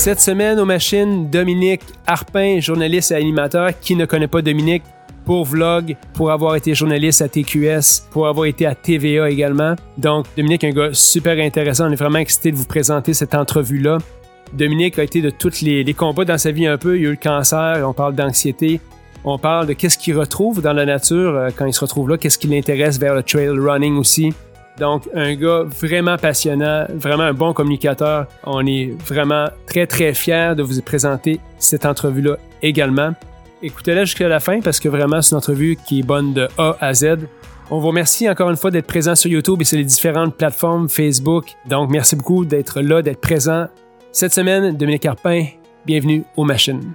Cette semaine aux machines, Dominique Harpin, journaliste et animateur. Qui ne connaît pas Dominique pour Vlog, pour avoir été journaliste à TQS, pour avoir été à TVA également. Donc, Dominique, un gars super intéressant. On est vraiment excité de vous présenter cette entrevue-là. Dominique a été de tous les, les combats dans sa vie un peu. Il a eu le cancer, on parle d'anxiété, on parle de qu'est-ce qu'il retrouve dans la nature euh, quand il se retrouve là, qu'est-ce qui l'intéresse vers le trail running aussi. Donc, un gars vraiment passionnant, vraiment un bon communicateur. On est vraiment très, très fiers de vous présenter cette entrevue-là également. Écoutez-la jusqu'à la fin parce que vraiment, c'est une entrevue qui est bonne de A à Z. On vous remercie encore une fois d'être présent sur YouTube et sur les différentes plateformes Facebook. Donc, merci beaucoup d'être là, d'être présent. Cette semaine, Dominique Carpin, bienvenue aux machines.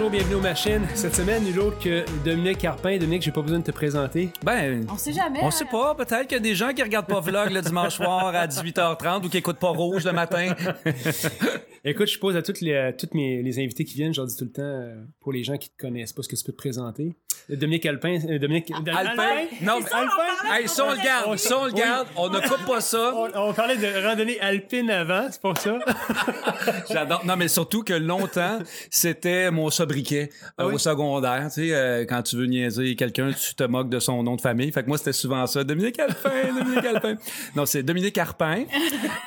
Bonjour, bienvenue aux machines. Cette semaine, nul autre que Dominique Carpin. Dominique, j'ai pas besoin de te présenter. Ben, On sait jamais. on sait pas. Peut-être qu'il y a des gens qui regardent pas Vlog le dimanche soir à 18h30 ou qui écoutent pas Rouge le matin. Écoute, je pose à toutes les, à toutes mes, les invités qui viennent, je leur dis tout le temps, euh, pour les gens qui te connaissent pas, ce que tu peux te présenter. Euh, Dominique Alpin, euh, Dominique... Alpin? Non, mais Alpin? Hey, ça, on le garde. Ça, on le garde. On ne coupe pas ça. On, on parlait de randonnée alpine avant, c'est pour ça? J'adore. Non, mais surtout que longtemps, c'était mon sobriquet euh, oui? au secondaire. Tu sais, euh, quand tu veux niaiser quelqu'un, tu te moques de son nom de famille. Fait que moi, c'était souvent ça. Dominique Alpin, Dominique Alpin. Non, c'est Dominique Arpin.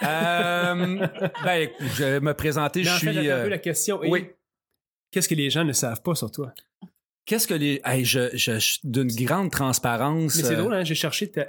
Euh, ben, écoute, je vais me présenter. Mais en Je fait, suis. attends un euh, peu la question. est, oui. Qu'est-ce que les gens ne savent pas sur toi? Qu'est-ce que les. Hey, je, je, je- d'une grande transparence. Mais c'est euh, drôle, hein? J'ai cherché ta,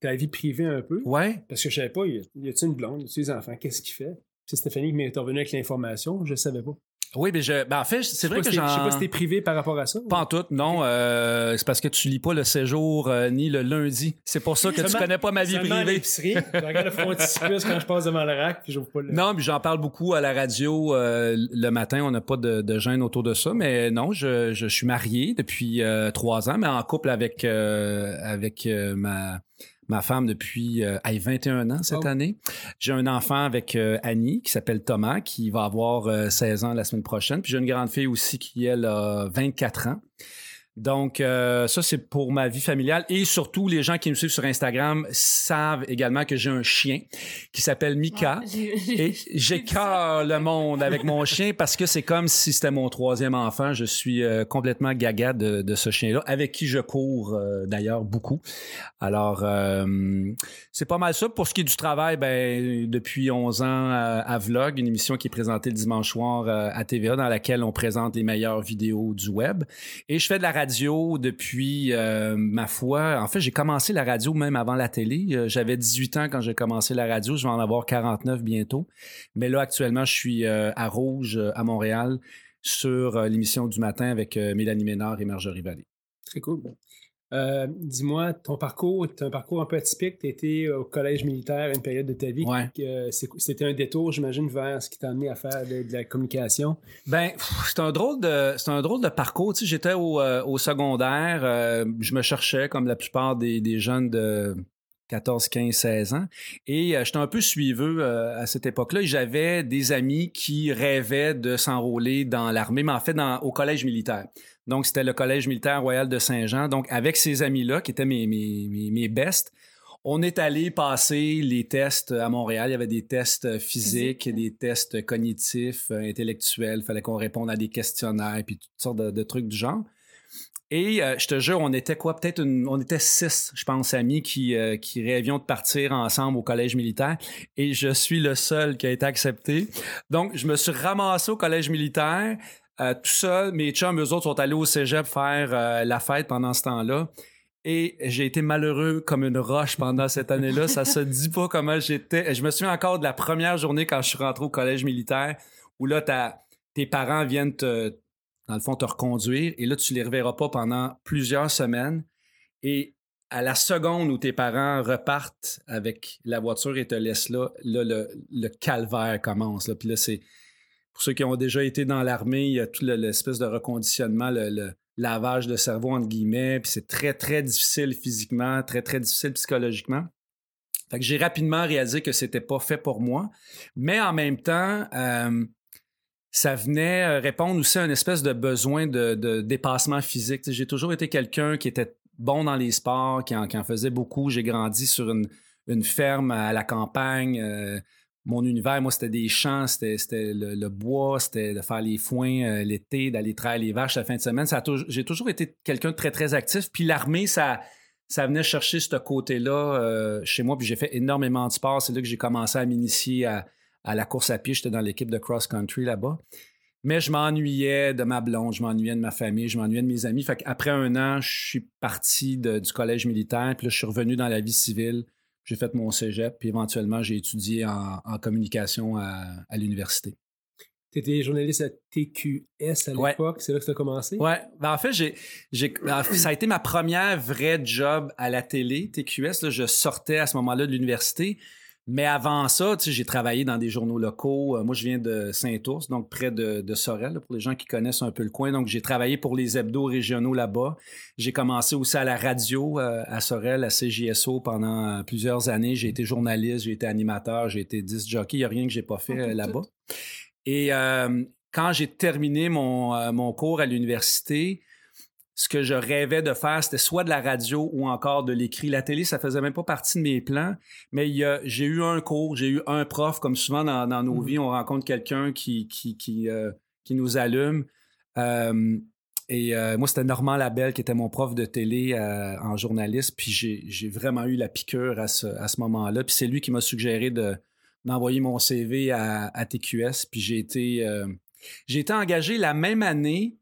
ta vie privée un peu. Ouais. Parce que je savais pas, y a- une blonde, y a-tu des enfants, qu'est-ce qu'il fait? C'est Stéphanie qui m'est revenue avec l'information, je savais pas. Oui, mais je. Ben, en fait, c'est vrai que t'es- Je sais j'en. pas si t'es privé par rapport à ça. Pas en tout, non. euh, c'est parce que tu lis pas le séjour euh, ni le lundi. C'est pour ça que tu connais pas ma vie à privée. l'épicerie, je regarde le frontispice quand je passe devant le rack, puis j'ouvre pas le... Non, mais j'en parle beaucoup à la radio euh, le matin. On n'a pas de, de gêne autour de ça. Mais non, je, je suis marié depuis euh, trois ans, mais en couple avec, euh, avec ma, ma femme depuis euh, hey, 21 ans cette Oh. année. J'ai un enfant avec euh, Annie qui s'appelle Thomas, qui va avoir euh, 16 ans la semaine prochaine. Puis j'ai une grande fille aussi qui, elle, a 24 ans. Donc, euh, ça, c'est pour ma vie familiale. Et surtout, les gens qui me suivent sur Instagram savent également que j'ai un chien qui s'appelle Mika. J'ai- j'ai- Et j'écœure le monde avec mon chien parce que c'est comme si c'était mon troisième enfant. Je suis euh, complètement gaga de, de ce chien-là, avec qui je cours euh, d'ailleurs beaucoup. Alors, c'est pas mal ça. Pour ce qui est du travail, ben, depuis 11 ans à Vlog, une émission qui est présentée le dimanche soir à TVA dans laquelle on présente les meilleures vidéos du web. Et je fais de la radio depuis, euh, ma foi, en fait, j'ai commencé la radio même avant la télé. Euh, J'avais 18 ans quand j'ai commencé la radio. Je vais en avoir 49 bientôt. Mais là, actuellement, je suis euh, à Rouge, à Montréal, sur l'émission du matin avec Mélanie Ménard et Marjorie Vallée. Très cool. Euh, Dis-moi, ton parcours, tu un parcours un peu atypique. Tu étais au collège militaire à une période de ta vie. Ouais. Euh, C'était un détour, j'imagine, vers ce qui t'a amené à faire de, de la communication? Ben, c'est un drôle de, c'est un drôle de parcours. Tu sais, j'étais au, euh, au secondaire, euh, je me cherchais comme la plupart des, des jeunes de 14, 15, 16 ans. Et euh, j'étais un peu suiveux euh, à cette époque-là. J'avais des amis qui rêvaient de s'enrôler dans l'armée, mais en fait dans, au collège militaire. Donc, c'était le collège militaire royal de Saint-Jean. Donc, avec ces amis-là, qui étaient mes, mes, mes, mes bestes, on est allé passer les tests à Montréal. Il y avait des tests physiques, Physique. des tests cognitifs, euh, intellectuels. Il fallait qu'on réponde à des questionnaires, puis toutes sortes de, de trucs du genre. Et euh, je te jure, on était quoi? Peut-être une, on était six, je pense, amis qui, euh, qui rêvions de partir ensemble au collège militaire. Et je suis le seul qui a été accepté. Donc, je me suis ramassé au collège militaire. Euh, tout seul, mes chums, eux autres, sont allés au cégep faire euh, la fête pendant ce temps-là. Et j'ai été malheureux comme une roche pendant cette année-là. Ça se dit pas comment j'étais. Je me souviens encore de la première journée quand je suis rentré au collège militaire où là, tes parents viennent te, dans le fond, te reconduire et là, tu les reverras pas pendant plusieurs semaines. Et à la seconde où tes parents repartent avec la voiture et te laissent là, là, le, le calvaire commence. Là. Puis là, c'est. Pour ceux qui ont déjà été dans l'armée, il y a tout le- l'espèce de reconditionnement, le, le lavage de cerveau, entre guillemets. Puis c'est très, très difficile physiquement, très, très difficile psychologiquement. Fait que j'ai rapidement réalisé que c'était pas fait pour moi. Mais en même temps, euh, ça venait euh, répondre aussi à une espèce de besoin de, dépassement physique. J'ai toujours été quelqu'un qui était bon dans les sports, qui en, faisait beaucoup. J'ai grandi sur une, ferme à la campagne. Euh, mon univers, moi, c'était des champs, c'était le, bois, c'était de faire les foins l'été, d'aller traire les vaches la fin de semaine. J'ai toujours été quelqu'un de très, très actif. Puis l'armée, ça, ça venait chercher ce côté-là euh, chez moi. Puis j'ai fait énormément de sport. C'est là que j'ai commencé à m'initier à, la course à pied. J'étais dans l'équipe de cross-country là-bas. Mais je m'ennuyais de ma blonde, je m'ennuyais de ma famille, je m'ennuyais de mes amis. Fait qu'après un an, je suis parti du collège militaire. Puis là, je suis revenu dans la vie civile. J'ai fait mon cégep. Puis éventuellement, j'ai étudié en, communication à l'université. Tu étais journaliste à TQS à l'époque, c'est là que ça a commencé? Oui. Ben, en fait, ça a été ma première vraie job à la télé. TQS, là, je sortais à ce moment-là de l'université. Mais avant ça, j'ai travaillé dans des journaux locaux. Euh, moi, je viens de Saint-Ours, donc près de, Sorel, pour les gens qui connaissent un peu le coin. Donc, j'ai travaillé pour les hebdos régionaux là-bas. J'ai commencé aussi à la radio euh, à Sorel, à CJSO pendant euh, plusieurs années. J'ai été journaliste, j'ai été animateur, j'ai été disc jockey. Il n'y a rien que j'ai pas fait là-bas. Et euh, quand j'ai terminé mon, mon, cours à l'université, ce que je rêvais de faire, c'était soit de la radio ou encore de l'écrit. La télé, ça faisait même pas partie de mes plans, mais j'ai eu un cours, j'ai eu un prof, comme souvent dans, nos mmh vies, on rencontre quelqu'un qui, qui, qui, euh, qui, nous allume. et moi, c'était Normand Labelle qui était mon prof de télé en journaliste, puis j'ai vraiment eu la piqûre à ce, à ce moment-là. Puis c'est lui qui m'a suggéré de, d'envoyer mon CV à, TQS. Puis j'ai été, euh, j'ai été engagé la même année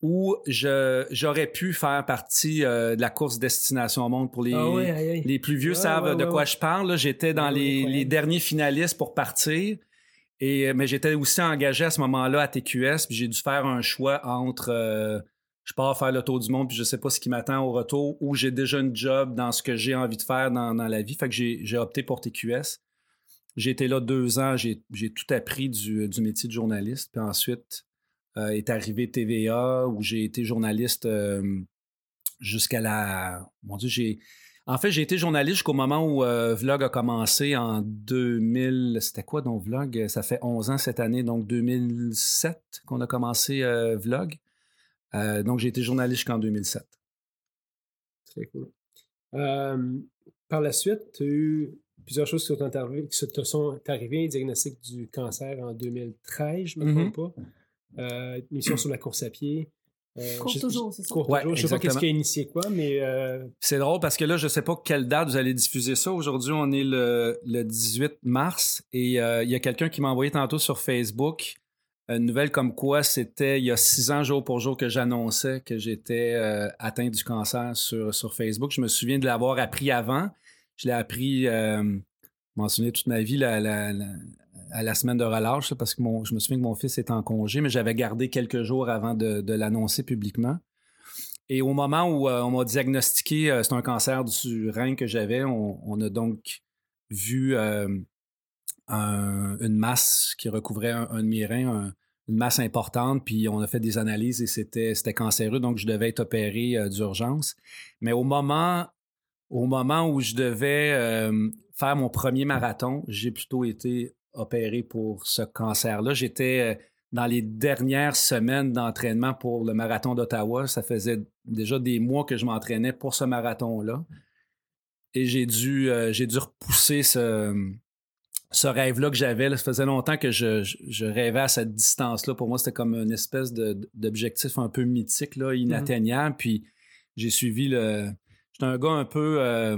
où j'aurais pu faire partie euh, de la course Destination au Monde pour les, ah les plus vieux savent de quoi je parle. J'étais dans les, derniers finalistes pour partir. Et, mais j'étais aussi engagé à ce moment-là à TQS, puis j'ai dû faire un choix entre euh, je pars faire le tour du monde, puis je sais pas ce qui m'attend au retour, ou j'ai déjà un job dans ce que j'ai envie de faire dans, dans la vie. Fait que j'ai opté pour TQS. J'ai été là deux ans, j'ai tout appris du, métier de journaliste. Puis ensuite est arrivé TVA où j'ai été journaliste euh, jusqu'à la. Mon Dieu, j'ai. En fait, j'ai été journaliste jusqu'au moment où euh, Vlog a commencé en 2000. C'était quoi donc Vlog? Ça fait 11 ans cette année, donc 2007 qu'on a commencé Vlog. donc, j'ai été journaliste jusqu'en 2007. Très cool. par la suite, tu as eu plusieurs choses qui, sont qui te sont arrivées. Diagnostic du cancer en 2013, je ne me trompe mm-hmm. pas. Euh, mission sur la course à pied. Euh, cours toujours, c'est ça. Cours toujours. Je ne sais pas qu'est-ce qui a initié quoi, mais. Euh, c'est drôle parce que là, je ne sais pas quelle date vous allez diffuser ça. Aujourd'hui, on est le, 18 mars et euh, il y a quelqu'un qui m'a envoyé tantôt sur Facebook une nouvelle comme quoi c'était il y a six ans, jour pour jour, que j'annonçais que j'étais atteint du cancer sur, sur Facebook. Je me souviens de l'avoir appris avant. Je l'ai appris, euh, mentionné toute ma vie à la semaine de relâche, parce que je me souviens que mon fils est en congé, mais j'avais gardé quelques jours avant de, l'annoncer publiquement. Et au moment où euh, on m'a diagnostiqué, euh, c'est un cancer du rein que j'avais, on, a donc vu euh, une masse qui recouvrait un, de mes reins, une masse importante, puis on a fait des analyses et c'était, c'était cancéreux, donc je devais être opéré d'urgence. Mais au moment au moment où je devais euh, faire mon premier marathon, j'ai plutôt été opéré pour ce cancer-là. J'étais euh, dans les dernières semaines d'entraînement pour le marathon d'Ottawa. Ça faisait déjà des mois que je m'entraînais pour ce marathon-là. Et j'ai dû, euh, j'ai dû repousser ce, ce rêve-là que j'avais. Ça faisait longtemps que je, rêvais à cette distance-là. Pour moi, c'était comme une espèce d'objectif un peu mythique, là, mmh inatteignable. Puis j'ai suivi le, suis un gars un peu euh,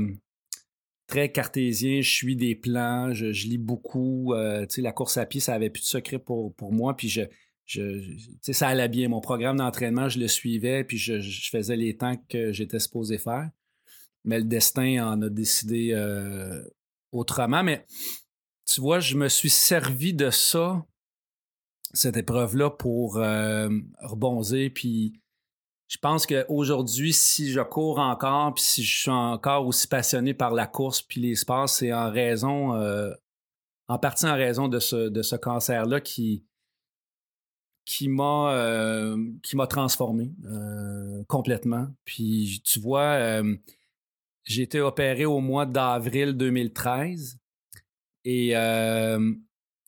très cartésien. Je suis des plans, je, lis beaucoup. Euh, la course à pied, ça avait plus de secret pour, pour moi. Puis je, je, ça allait bien. Mon programme d'entraînement, je le suivais, puis je, faisais les temps que j'étais supposé faire. Mais le destin en a décidé euh, autrement. Mais tu vois, je me suis servi de ça, cette épreuve-là, pour rebondir, puis je pense qu'aujourd'hui, si je cours encore, puis si je suis encore aussi passionné par la course puis les sports, c'est en raison, euh, en partie en raison de ce, cancer-là qui, qui m'a euh, transformé euh, complètement. Puis tu vois, j'ai été opéré au mois d'avril 2013 et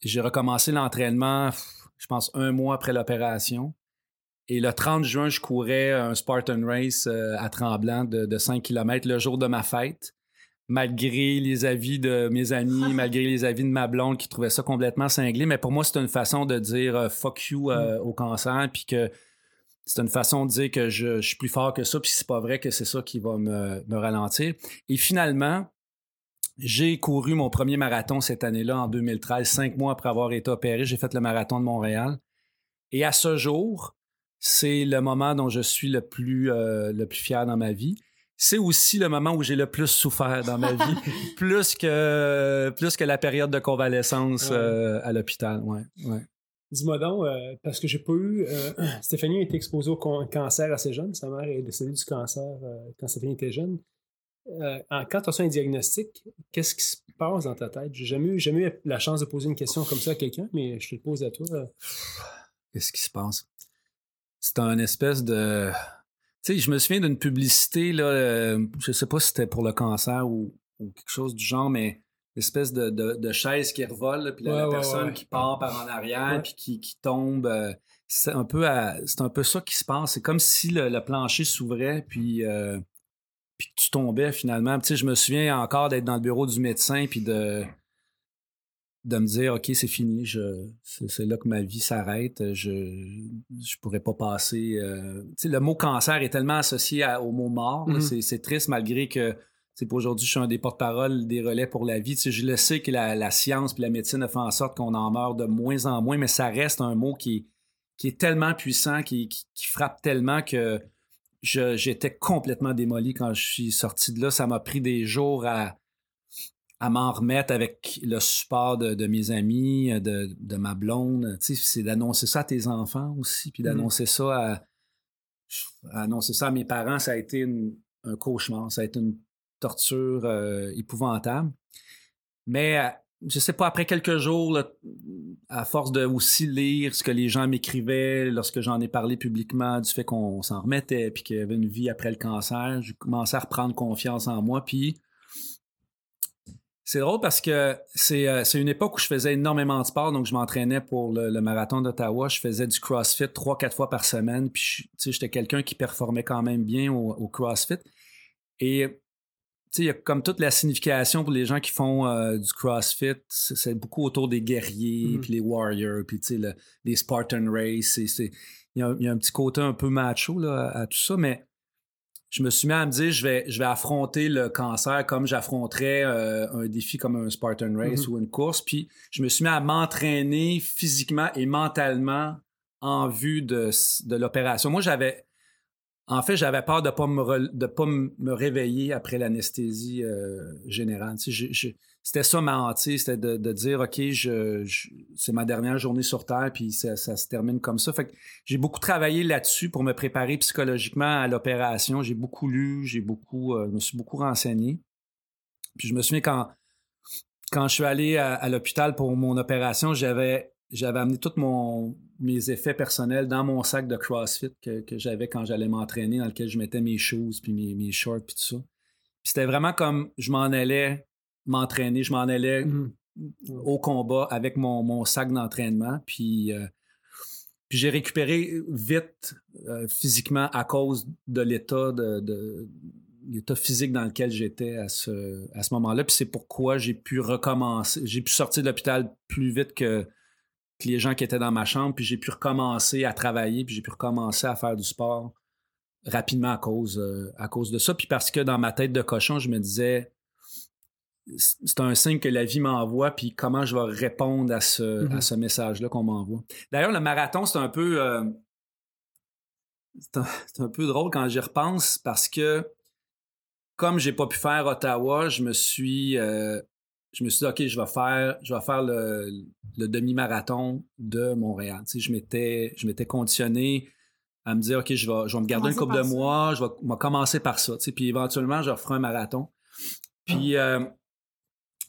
j'ai recommencé l'entraînement, je pense, un mois après l'opération. Et le 30 juin, je courais un Spartan Race euh, à Tremblant de, de 5 km le jour de ma fête malgré les avis de mes amis, malgré les avis de ma blonde qui trouvait ça complètement cinglé. Mais pour moi, c'est une façon de dire euh, fuck you euh, mm. au cancer, puis que c'est une façon de dire que je, suis plus fort que ça, puis c'est pas vrai que c'est ça qui va me, ralentir. Et finalement, j'ai couru mon premier marathon cette année-là, en 2013, cinq mois après avoir été opéré. J'ai fait le marathon de Montréal. Et à ce jour, c'est le moment dont je suis le plus, euh, le plus fier dans ma vie c'est aussi le moment où j'ai le plus souffert dans ma vie, plus que plus que la période de convalescence euh, à l'hôpital. Ouais, Dis-moi donc, euh, parce que j'ai pas eu. Stéphanie a été exposée au cancer assez jeune. Sa mère est décédée du cancer quand Stéphanie était jeune. quand tu as reçu un diagnostic, qu'est-ce qui se passe dans ta tête? J'ai jamais, eu, jamais eu la chance de poser une question comme ça à quelqu'un, mais je te le pose à toi. Qu'est-ce qui se passe? C'est un espèce de tu sais, je me souviens d'une publicité, là, euh, je sais pas si c'était pour le cancer ou, quelque chose du genre, mais l'espèce de, de, chaise qui revole, puis la, personne qui part par en arrière, puis qui, qui tombe. Euh, c'est un, peu c'est un peu ça qui se passe. C'est comme si le, plancher s'ouvrait, puis, euh, puis tu tombais finalement. Tu sais, je me souviens encore d'être dans le bureau du médecin, puis de de me dire OK, c'est fini, je, c'est, là que ma vie s'arrête, je je pourrais pas passer. Euh, le mot cancer est tellement associé au mot mort, mm-hmm. c'est, triste malgré que c'est pour aujourd'hui, je suis un des porte-parole des relais pour la vie. Je le sais que la, science et la médecine a fait en sorte qu'on en meurt de moins en moins, mais ça reste un mot qui, qui est tellement puissant, qui, qui, frappe tellement que j'étais complètement démoli quand je suis sorti de là. Ça m'a pris des jours à, à m'en remettre avec le support de, mes amis, de, ma blonde. Tu sais, c'est d'annoncer ça à tes enfants aussi, puis d'annoncer ça à, annoncer ça à mes parents, ça a été un cauchemar, ça a été une torture euh, épouvantable. Mais euh, je sais pas, après quelques jours, à force de aussi lire ce que les gens m'écrivaient lorsque j'en ai parlé publiquement du fait qu'on s'en remettait, puis qu'il y avait une vie après le cancer, j'ai commencé à reprendre confiance en moi, puis c'est drôle parce que euh, c'est une époque où je faisais énormément de sport, donc je m'entraînais pour le, marathon d'Ottawa. Je faisais du CrossFit trois, quatre fois par semaine. Puis, j'étais quelqu'un qui performait quand même bien au, CrossFit. Et, il y a comme toute la signification pour les gens qui font euh, du CrossFit. C'est beaucoup autour des guerriers, mm-hmm. puis les warriors, puis les Spartan Race. Il y, a, un petit côté un peu macho là, à tout ça, mais je me suis mis à me dire je vais je vais affronter le cancer comme j'affronterais euh, un défi comme un Spartan Race mm-hmm. ou une course puis je me suis mis à m'entraîner physiquement et mentalement en vue de, de l'opération. Moi j'avais en fait, j'avais peur de pas me de pas me réveiller après l'anesthésie euh, générale. C'était ça ma hantise, c'était de, dire OK, je, c'est ma dernière journée sur Terre, puis ça, se termine comme ça. Fait j'ai beaucoup travaillé là-dessus pour me préparer psychologiquement à l'opération. J'ai beaucoup lu, j'ai beaucoup, euh, je me suis beaucoup renseigné. Puis je me souviens quand quand je suis allé à l'hôpital pour mon opération, j'avais j'avais amené tous mes effets personnels dans mon sac de CrossFit que, j'avais quand j'allais m'entraîner, dans lequel je mettais mes shoes, puis mes, shorts, puis tout ça. Puis c'était vraiment comme je m'en allais m'entraîner, je m'en allais mmh. au combat avec mon, sac d'entraînement. Puis, euh, puis j'ai récupéré vite euh, physiquement à cause de l'état de, l'état physique dans lequel j'étais à ce, à ce moment-là. Puis c'est pourquoi j'ai pu recommencer, j'ai pu sortir de l'hôpital plus vite que les gens qui étaient dans ma chambre, puis j'ai pu recommencer à travailler, puis j'ai pu recommencer à faire du sport rapidement à cause, euh, à cause de ça. Puis parce que dans ma tête de cochon, je me disais, c'est un signe que la vie m'envoie, puis comment je vais répondre à ce, mm-hmm. ce message-là qu'on m'envoie. D'ailleurs, le marathon, c'est un peu... Euh, c'est un, peu drôle quand j'y repense parce que comme j'ai pas pu faire Ottawa, je me suis euh, je me suis dit, OK, je vais faire, je vais faire le, demi-marathon de Montréal. Tu sais, je m'étais, je m'étais conditionné à me dire, OK, je vais, je vais me garder une couple de mois, je vais, commencer par ça. Tu sais, puis éventuellement, je referai un marathon. Puis, euh,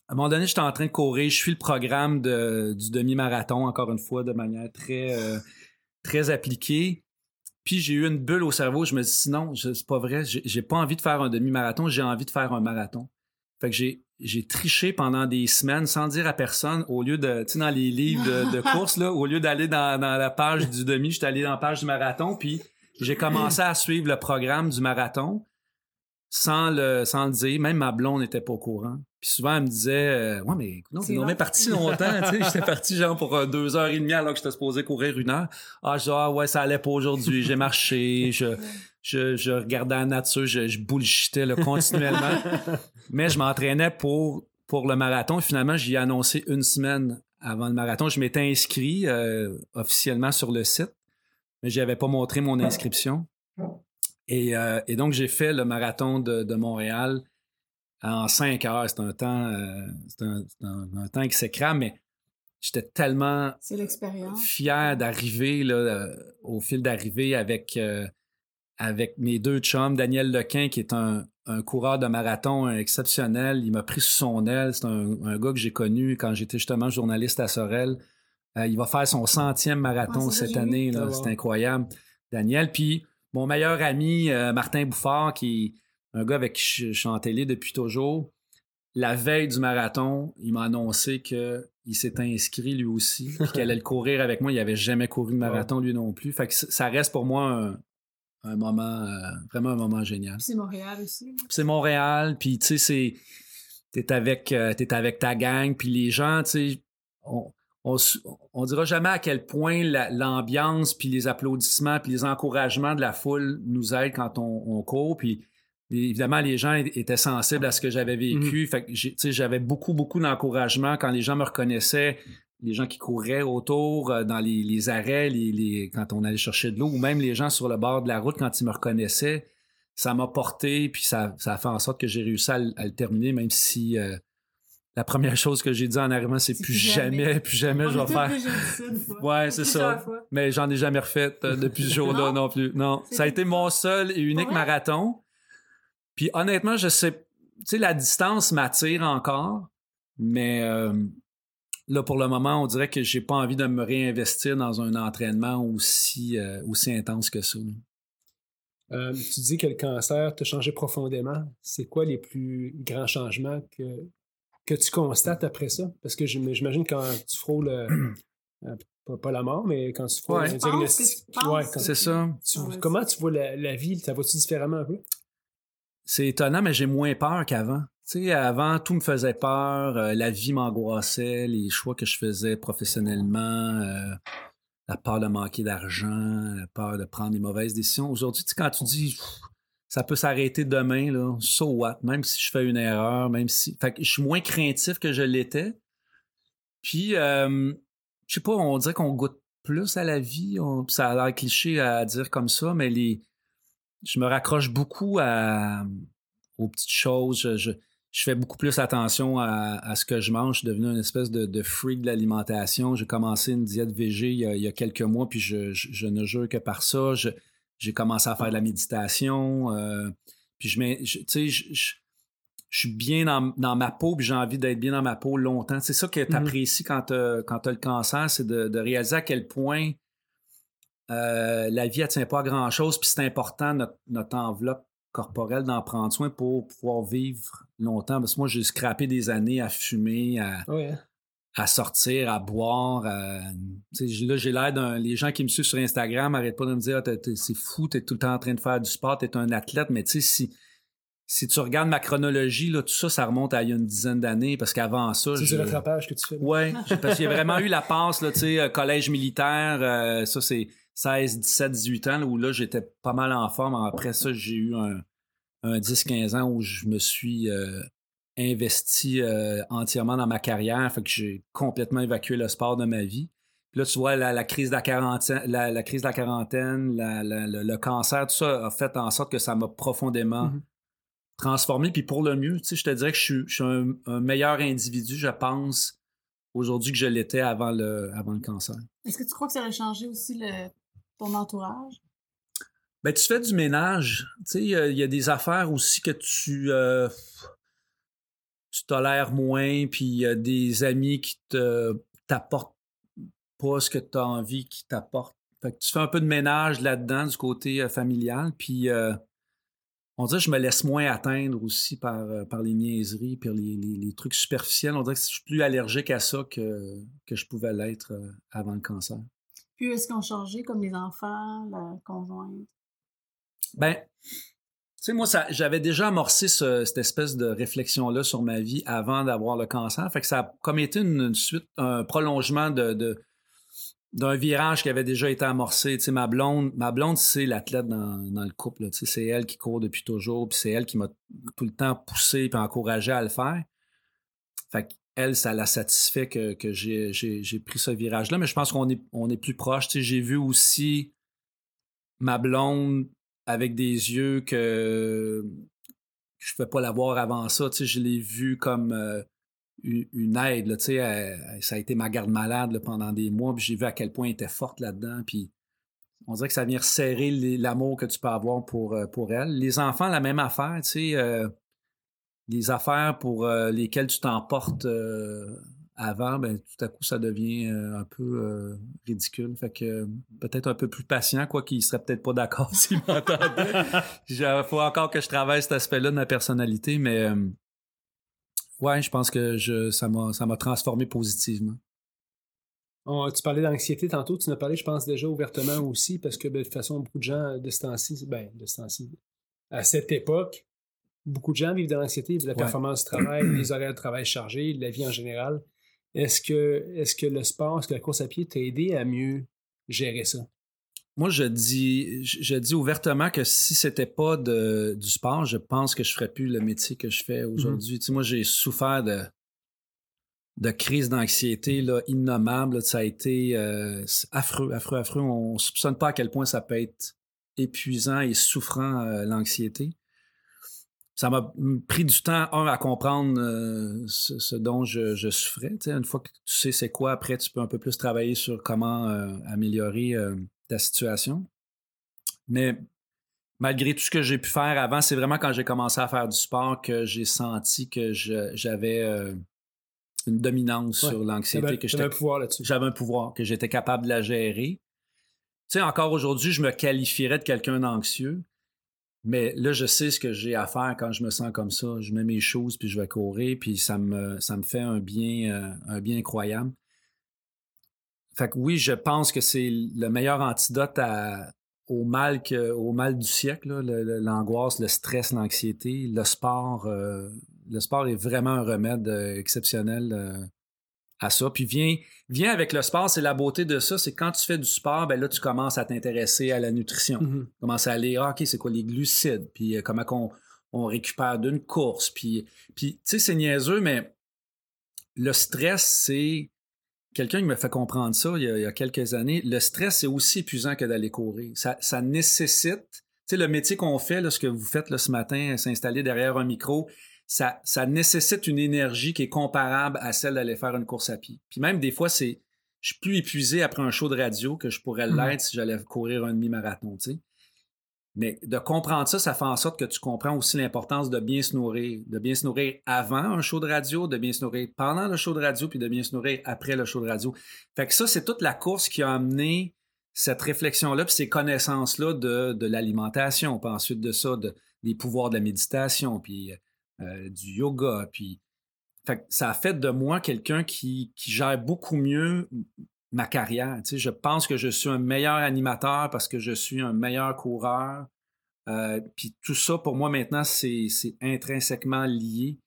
à un moment donné, j'étais en train de courir. Je suis le programme de, du demi-marathon, encore une fois, de manière très, euh, très appliquée. Puis j'ai eu une bulle au cerveau. Je me dis, sinon, c'est pas vrai. J'ai pas envie de faire un demi-marathon. J'ai envie de faire un marathon. Fait que j'ai, triché pendant des semaines sans dire à personne. Au lieu de, tu sais, dans les livres de, course, là, au lieu d'aller dans, dans la page du demi, j'étais allé dans la page du marathon. Puis j'ai commencé à suivre le programme du marathon sans le, sans le dire. Même ma blonde n'était pas au courant. Puis souvent, elle me disait euh, Ouais, mais non, c'est même parti longtemps. tu sais, j'étais parti genre pour euh, deux heures et demie alors que j'étais supposé courir une heure. Ah, je dis, ah ouais, ça allait pas aujourd'hui. J'ai marché, je, je, je, regardais la nature, je, je bullshitais là, continuellement. mais je m'entraînais pour, pour le marathon. Finalement, j'y ai annoncé une semaine avant le marathon. Je m'étais inscrit euh, officiellement sur le site, mais je n'avais pas montré mon inscription. Et, euh, et donc, j'ai fait le marathon de, de Montréal en cinq heures. C'est un temps, euh, c'est un, un, temps qui s'écrame, mais j'étais tellement fier d'arriver euh, au fil d'arrivée avec, avec mes deux chums, Daniel Lequin, qui est un, un coureur de marathon exceptionnel. Il m'a pris sous son aile. C'est un, gars que j'ai connu quand j'étais justement journaliste à Sorel. il va faire son centième marathon ah, cette année. Là. C'est incroyable. Daniel. Puis mon meilleur ami, euh, Martin Bouffard, qui est un gars avec qui je, suis en télé depuis toujours, la veille du marathon, il m'a annoncé qu'il s'était inscrit lui aussi, qu'il allait le courir avec moi. Il n'avait jamais couru de marathon lui non plus. Fait que ça reste pour moi un, moment, euh, vraiment un moment génial. c'est Montréal aussi. C'est Montréal, puis tu sais, c'est. T'es avec, euh, es avec ta gang, puis les gens, tu sais, on, on dira jamais à quel point l'ambiance, puis les applaudissements, puis les encouragements de la foule nous aident quand on, court. Puis évidemment, les gens étaient sensibles à ce que j'avais vécu. Mm-hmm. Fait que j'avais beaucoup, beaucoup d'encouragement quand les gens me reconnaissaient, les gens qui couraient autour, euh, dans les, arrêts, les, quand on allait chercher de l'eau, ou même les gens sur le bord de la route quand ils me reconnaissaient. Ça m'a porté, puis ça, ça a fait en sorte que j'ai réussi à, le terminer, même si euh, la première chose que j'ai dit en arrivant, c'est plus jamais, plus jamais je vais faire. Ouais, c'est ça. Mais j'en ai jamais refait euh, depuis ce jour-là non plus. Non, ça a été mon seul et unique marathon. Puis honnêtement, je sais, tu sais, la distance m'attire encore, mais euh, là pour le moment, on dirait que j'ai pas envie de me réinvestir dans un entraînement aussi euh, aussi intense que ça. tu dis que le cancer t'a changé profondément. C'est quoi les plus grands changements que que tu constates après ça? Parce que j'imagine quand tu frôles, euh, euh, pas, la mort, mais quand tu frôles un diagnostic. Ouais, c'est ça. comment tu vois la, vie? Ça va-tu différemment un peu? C'est étonnant, mais j'ai moins peur qu'avant. Tu sais, avant, tout me faisait peur, euh, la vie m'angoissait, les choix que je faisais professionnellement, la peur de manquer d'argent, la peur de prendre des mauvaises décisions. Aujourd'hui, quand tu dis ça peut s'arrêter demain, là. So what? Même si je fais une erreur, même si. Fait que je suis moins craintif que je l'étais. Puis, euh, je sais pas, on dirait qu'on goûte plus à la vie. ça a l'air cliché à dire comme ça, mais les. Je me raccroche beaucoup aux petites choses. Je, fais beaucoup plus attention à, ce que je mange. Je suis devenu une espèce de, freak de l'alimentation. J'ai commencé une diète végé il y, a, quelques mois, puis je, je, ne jure que par ça. Je, j'ai commencé à faire de la méditation. Euh, puis je, sais, je, suis bien dans, ma peau, puis j'ai envie d'être bien dans ma peau longtemps. C'est ça que tu apprécies quand tu as, le cancer, c'est de, réaliser à quel point euh, la vie, elle tient pas à grand-chose, puis c'est important, notre, enveloppe corporelle, d'en prendre soin pour pouvoir vivre longtemps. Parce que moi, j'ai scrappé des années à fumer, à, à sortir, à boire. là, j'ai l'air d'un. Les gens qui me suivent sur Instagram n'arrêtent pas de me dire ah, c'est fou, t'es tout le temps en train de faire du sport, t'es un athlète, mais tu sais, si. Si tu regardes ma chronologie, là, tout ça, ça remonte à il y a une dizaine d'années, parce qu'avant ça. C'est le rattrapage que tu fais. Oui, parce qu'il y a vraiment eu la passe, là, tu sais, euh, collège militaire, euh, ça, c'est 16, 17, 18 ans, où là, j'étais pas mal en forme. Après ça, j'ai eu un, un 10-15 ans où je me suis euh, investi euh, entièrement dans ma carrière, fait que j'ai complètement évacué le sport de ma vie. là, tu vois, la, crise de la quarantaine, la, crise de la quarantaine, le, cancer, tout ça a fait en sorte que ça m'a profondément mm-hmm. transformé. Puis pour le mieux, tu sais, je te dirais que je suis, un, meilleur individu, je pense, aujourd'hui que je l'étais avant le, avant le cancer. Est-ce que tu crois que ça a changé aussi ton entourage? Ben, tu fais du ménage. Tu sais, il y, a des affaires aussi que tu... Euh, tu tolères moins, puis il y a des amis qui te t'apportent pas ce que tu as envie qu'ils t'apportent. Fait que tu fais un peu de ménage là-dedans du côté euh, familial. Puis euh, on dirait que je me laisse moins atteindre aussi par, euh, par les niaiseries, puis les, les- les trucs superficiels. On dirait que je suis plus allergique à ça que, que je pouvais l'être avant le cancer. Puis est-ce qu'on changé comme les enfants, la conjointe? Ben, tu sais, moi, j'avais déjà amorcé ce- cette espèce de réflexion-là sur ma vie avant d'avoir le cancer. Fait que ça a comme été une, suite, un prolongement de, d'un virage qui avait déjà été amorcé. Tu sais, ma blonde, ma blonde, c'est l'athlète dans, le couple. Tu sais, c'est elle qui court depuis toujours, puis c'est elle qui m'a tout le temps poussé puis encouragé à le faire. Fait elle, ça la satisfait que, que j'ai pris ce virage-là, mais je pense qu'on est, on est plus proche. Tu sais, j'ai vu aussi ma blonde avec des yeux que je ne pouvais pas l'avoir avant ça. Tu sais, je l'ai vue comme euh, une aide. là, tu sais, ça a été ma garde malade pendant des mois. Puis j'ai vu à quel point elle était forte là-dedans. Puis on dirait que ça vient resserrer l'amour que tu peux avoir pour, euh, pour elle. Les enfants, la même affaire. Tu sais, euh, les affaires pour lesquelles tu t'emportes avant, ben, tout à coup, ça devient euh, un peu euh, ridicule. Fait que euh, peut-être un peu plus patient, quoi qu'il serait peut-être pas d'accord s'il m'entendait. Il faut encore que je travaille cet aspect-là de ma personnalité, mais ouais, je pense que je, ça m'a transformé positivement. On- tu parlais d'anxiété tantôt, tu en as parlé, je pense, déjà ouvertement aussi, parce que ben, de toute façon, beaucoup de gens de ce temps-ci, ben, de ce temps-ci, à cette époque, beaucoup de gens vivent de l'anxiété, de la Ouais. performance du travail, les horaires de travail chargés, de la vie en général. Est-ce que, est-ce que le sport, est-ce que la course à pied t'a aidé à mieux gérer ça? Moi, je dis, je dis ouvertement que si c'était pas de, du sport, je pense que je ferais plus le métier que je fais aujourd'hui. Tu sais, moi, j'ai souffert de, de crises d'anxiété là. Ça a été euh, affreux, affreux, affreux. On soupçonne pas à quel point ça peut être épuisant et souffrant, euh, l'anxiété. Ça m'a pris du temps, un, à comprendre euh, ce, ce dont je, je souffrais. Une fois que tu sais c'est quoi, après, tu peux un peu plus travailler sur comment euh, améliorer euh, ta situation. Mais malgré tout ce que j'ai pu faire avant, c'est vraiment quand j'ai commencé à faire du sport que j'ai senti que j'avais une dominance Ouais. sur l'anxiété, que j'étais un pouvoir là-dessus. j'avais un pouvoir, que j'étais capable de la gérer. Tu sais, encore aujourd'hui, je me qualifierais de quelqu'un d'anxieux, mais là, je sais ce que j'ai à faire quand je me sens comme ça. Je mets mes choses, puis je vais courir, puis ça me, ça me fait un bien, euh, un bien incroyable. Fait que oui, je pense que c'est le meilleur antidote au, mal que, au mal du siècle, l'angoisse, le stress, l'anxiété. Le sport, euh, le sport est vraiment un remède euh, exceptionnel à ça. Puis viens, viens avec le sport, c'est la beauté de ça, c'est quand tu fais du sport, ben là, tu commences à t'intéresser à la nutrition. Tu commences à aller, ah, OK, c'est quoi les glucides, puis euh, comment qu'on on récupère d'une course? Puis, puis tu sais, c'est niaiseux, mais le stress, c'est... Quelqu'un qui me fait comprendre ça il y a, il y a quelques années. Le stress, c'est aussi épuisant que d'aller courir. Ça, ça nécessite... Tu sais, le métier qu'on fait, là, ce que vous faites là, ce matin, s'installer derrière un micro, ça, ça nécessite une énergie qui est comparable à celle d'aller faire une course à pied. Puis même des fois, c'est je suis plus épuisé après un show de radio que je pourrais Mhm. l'être si j'allais courir un demi-marathon, tu sais. Mais de comprendre ça, ça fait en sorte que tu comprends aussi l'importance de bien se nourrir, de bien se nourrir avant un show de radio, de bien se nourrir pendant le show de radio, puis de bien se nourrir après le show de radio. Fait que ça, c'est toute la course qui a amené cette réflexion-là, puis ces connaissances-là de, de l'alimentation, puis ensuite de ça, de, des pouvoirs de la méditation, puis euh, du yoga, puis ça a fait de moi quelqu'un qui, qui gère beaucoup mieux ma carrière. Tu sais, je pense que je suis un meilleur animateur parce que je suis un meilleur coureur. Euh, puis tout ça, pour moi, maintenant, c'est intrinsèquement lié.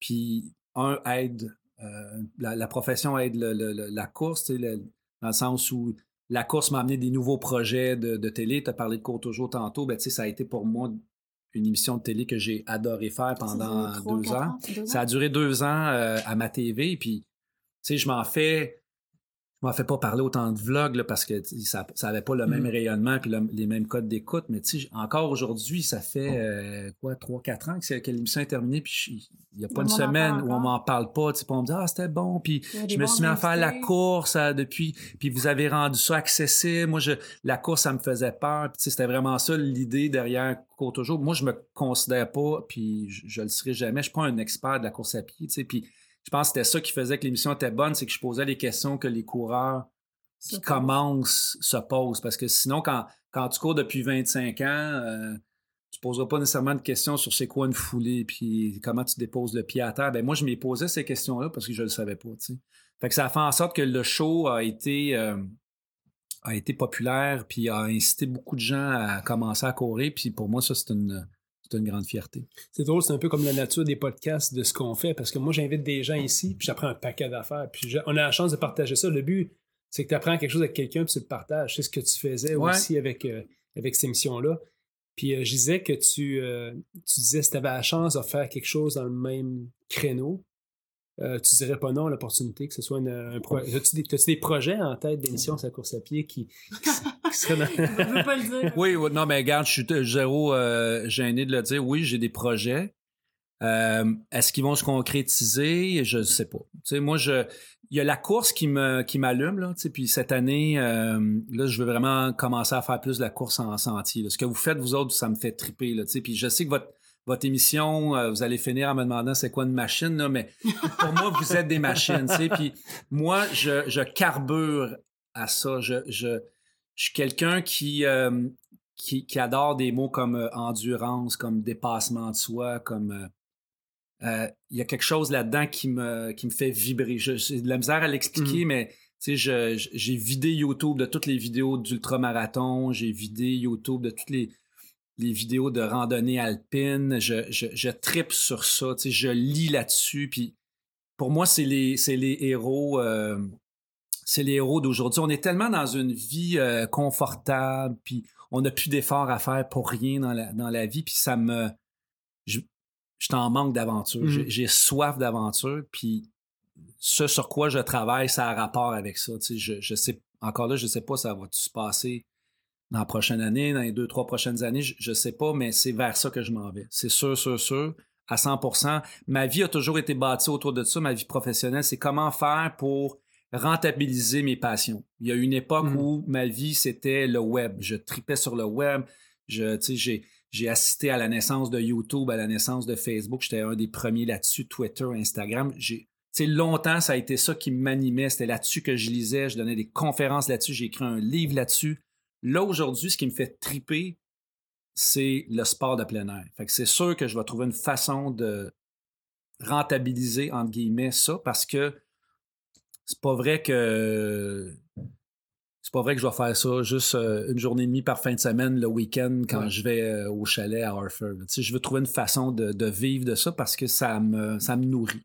Puis un aide, euh, la, profession aide la course, tu sais, dans le sens où la course m'a amené des nouveaux projets de, télé. Tu as parlé de Court toujours tantôt. Ben, tu ça a été pour moi une émission de télé que j'ai adoré faire pendant deux ans. Ça a duré deux ans euh, à ma TV, puis tu sais, je m'en fais, m'en fais pas parler autant de vlogs là, parce que ça, ça avait pas le même Mhm. rayonnement puis le- les mêmes codes d'écoute, mais encore aujourd'hui, ça fait euh, quoi, trois, quatre ans que, l'émission est terminée, puis il y a pas On une semaine où on m'en parle pas, puis on me dit ah c'était bon, puis je me suis mis à faire la course euh, depuis, puis vous avez rendu ça accessible. Moi, je, la course, ça me faisait peur. Puis, c'était vraiment ça l'idée derrière Cours toujours. Moi, je me considère pas, puis je, je le serai jamais. Je suis pas un expert de la course à pied, tu sais. Puis, je pense que c'était ça qui faisait que l'émission était bonne, c'est que je posais les questions que les coureurs qui Ça, commence se pose. Parce que sinon, quand, quand tu cours depuis 25 ans, euh, tu poseras pas nécessairement de questions sur c'est quoi une foulée, puis comment tu déposes le pied à terre. Ben moi, je m'y posais ces questions-là parce que je le savais pas. Fait que ça a fait en sorte que le show a été, euh, a été populaire, puis a incité beaucoup de gens à commencer à courir. Puis pour moi, ça, c'est une, c'est une grande fierté. C'est drôle, c'est un peu comme la nature des podcasts de ce qu'on fait, parce que moi, j'invite des gens ici, puis j'apprends un paquet d'affaires, puis je- on a la chance de partager ça. Le but, c'est que tu apprends quelque chose avec quelqu'un, puis tu le partages. C'est ce que tu faisais Ouais. aussi avec, euh, avec cette émission-là. Puis euh, je disais que tu, euh, tu disais si tu avais la chance de faire quelque chose dans le même créneau, euh, tu dirais pas non à l'opportunité que ce soit une- un projet. As-tu des, t'as-tu des projets en tête d'émission sur la course à pied qui, qui Oui, non, mais regarde, je suis zéro euh, gêné de le dire. Oui, j'ai des projets. Euh, Est-ce qu'ils vont se concrétiser? Je ne sais pas. Moi, il y a la course qui me qui m'allume Puis cette année, euh, là, je veux vraiment commencer à faire plus de la course en sentier. Ce que vous faites vous autres, ça me fait triper. Puis je sais que votre émission, vous allez finir en me demandant c'est quoi une machine, mais pour moi, vous êtes des machines. Puis moi, je, je carbure à ça. Je, je suis quelqu'un qui, euh, qui, qui adore des mots comme euh, endurance, comme dépassement de soi, comme. euh, euh, Il y a quelque chose là-dedans qui me, qui me fait vibrer. J'ai de la misère à l'expliquer, mais je- je- j'ai vidé YouTube de toutes les vidéos d'ultramarathon, j'ai vidé YouTube de toutes les, les vidéos de randonnée alpine. Je, je, je tripe sur ça, je lis là-dessus. Puis pour moi, c'est les, c'est les héros. C'est les héros d'aujourd'hui. On est tellement dans une vie euh, confortable, puis on n'a plus d'efforts à faire pour rien dans la, dans la vie, puis ça me... Je, je t'en manque d'aventure. J'ai- J'ai soif d'aventure, puis ce sur quoi je travaille, ça a rapport avec ça. Tu sais, je, je sais, encore là, je sais pas ça va se passer dans la prochaine année, dans les deux, trois prochaines années, je, je sais pas, mais c'est vers ça que je m'en vais. C'est sûr, sûr, sûr, à 100% Ma vie a toujours été bâtie autour de ça, ma vie professionnelle, c'est comment faire pour rentabiliser mes passions. Il y a une époque Mhm. où ma vie, c'était le web. Je tripais sur le web. Je, j'ai, j'ai assisté à la naissance de YouTube, à la naissance de Facebook. J'étais un des premiers là-dessus, Twitter, Instagram. J'ai, longtemps, ça a été ça qui m'animait. C'était là-dessus que je lisais. Je donnais des conférences là-dessus. J'ai écrit un livre là-dessus. Là, aujourd'hui, ce qui me fait triper, c'est le sport de plein air. Fait que c'est sûr que je vais trouver une façon de rentabiliser, entre guillemets, ça, parce que c'est pas vrai que c'est pas vrai que je vais faire ça juste euh, une journée et demie par fin de semaine le week-end quand Ouais. je vais euh, au chalet à Harford. Tu sais, je veux trouver une façon de, de vivre de ça parce que ça me, ça me nourrit.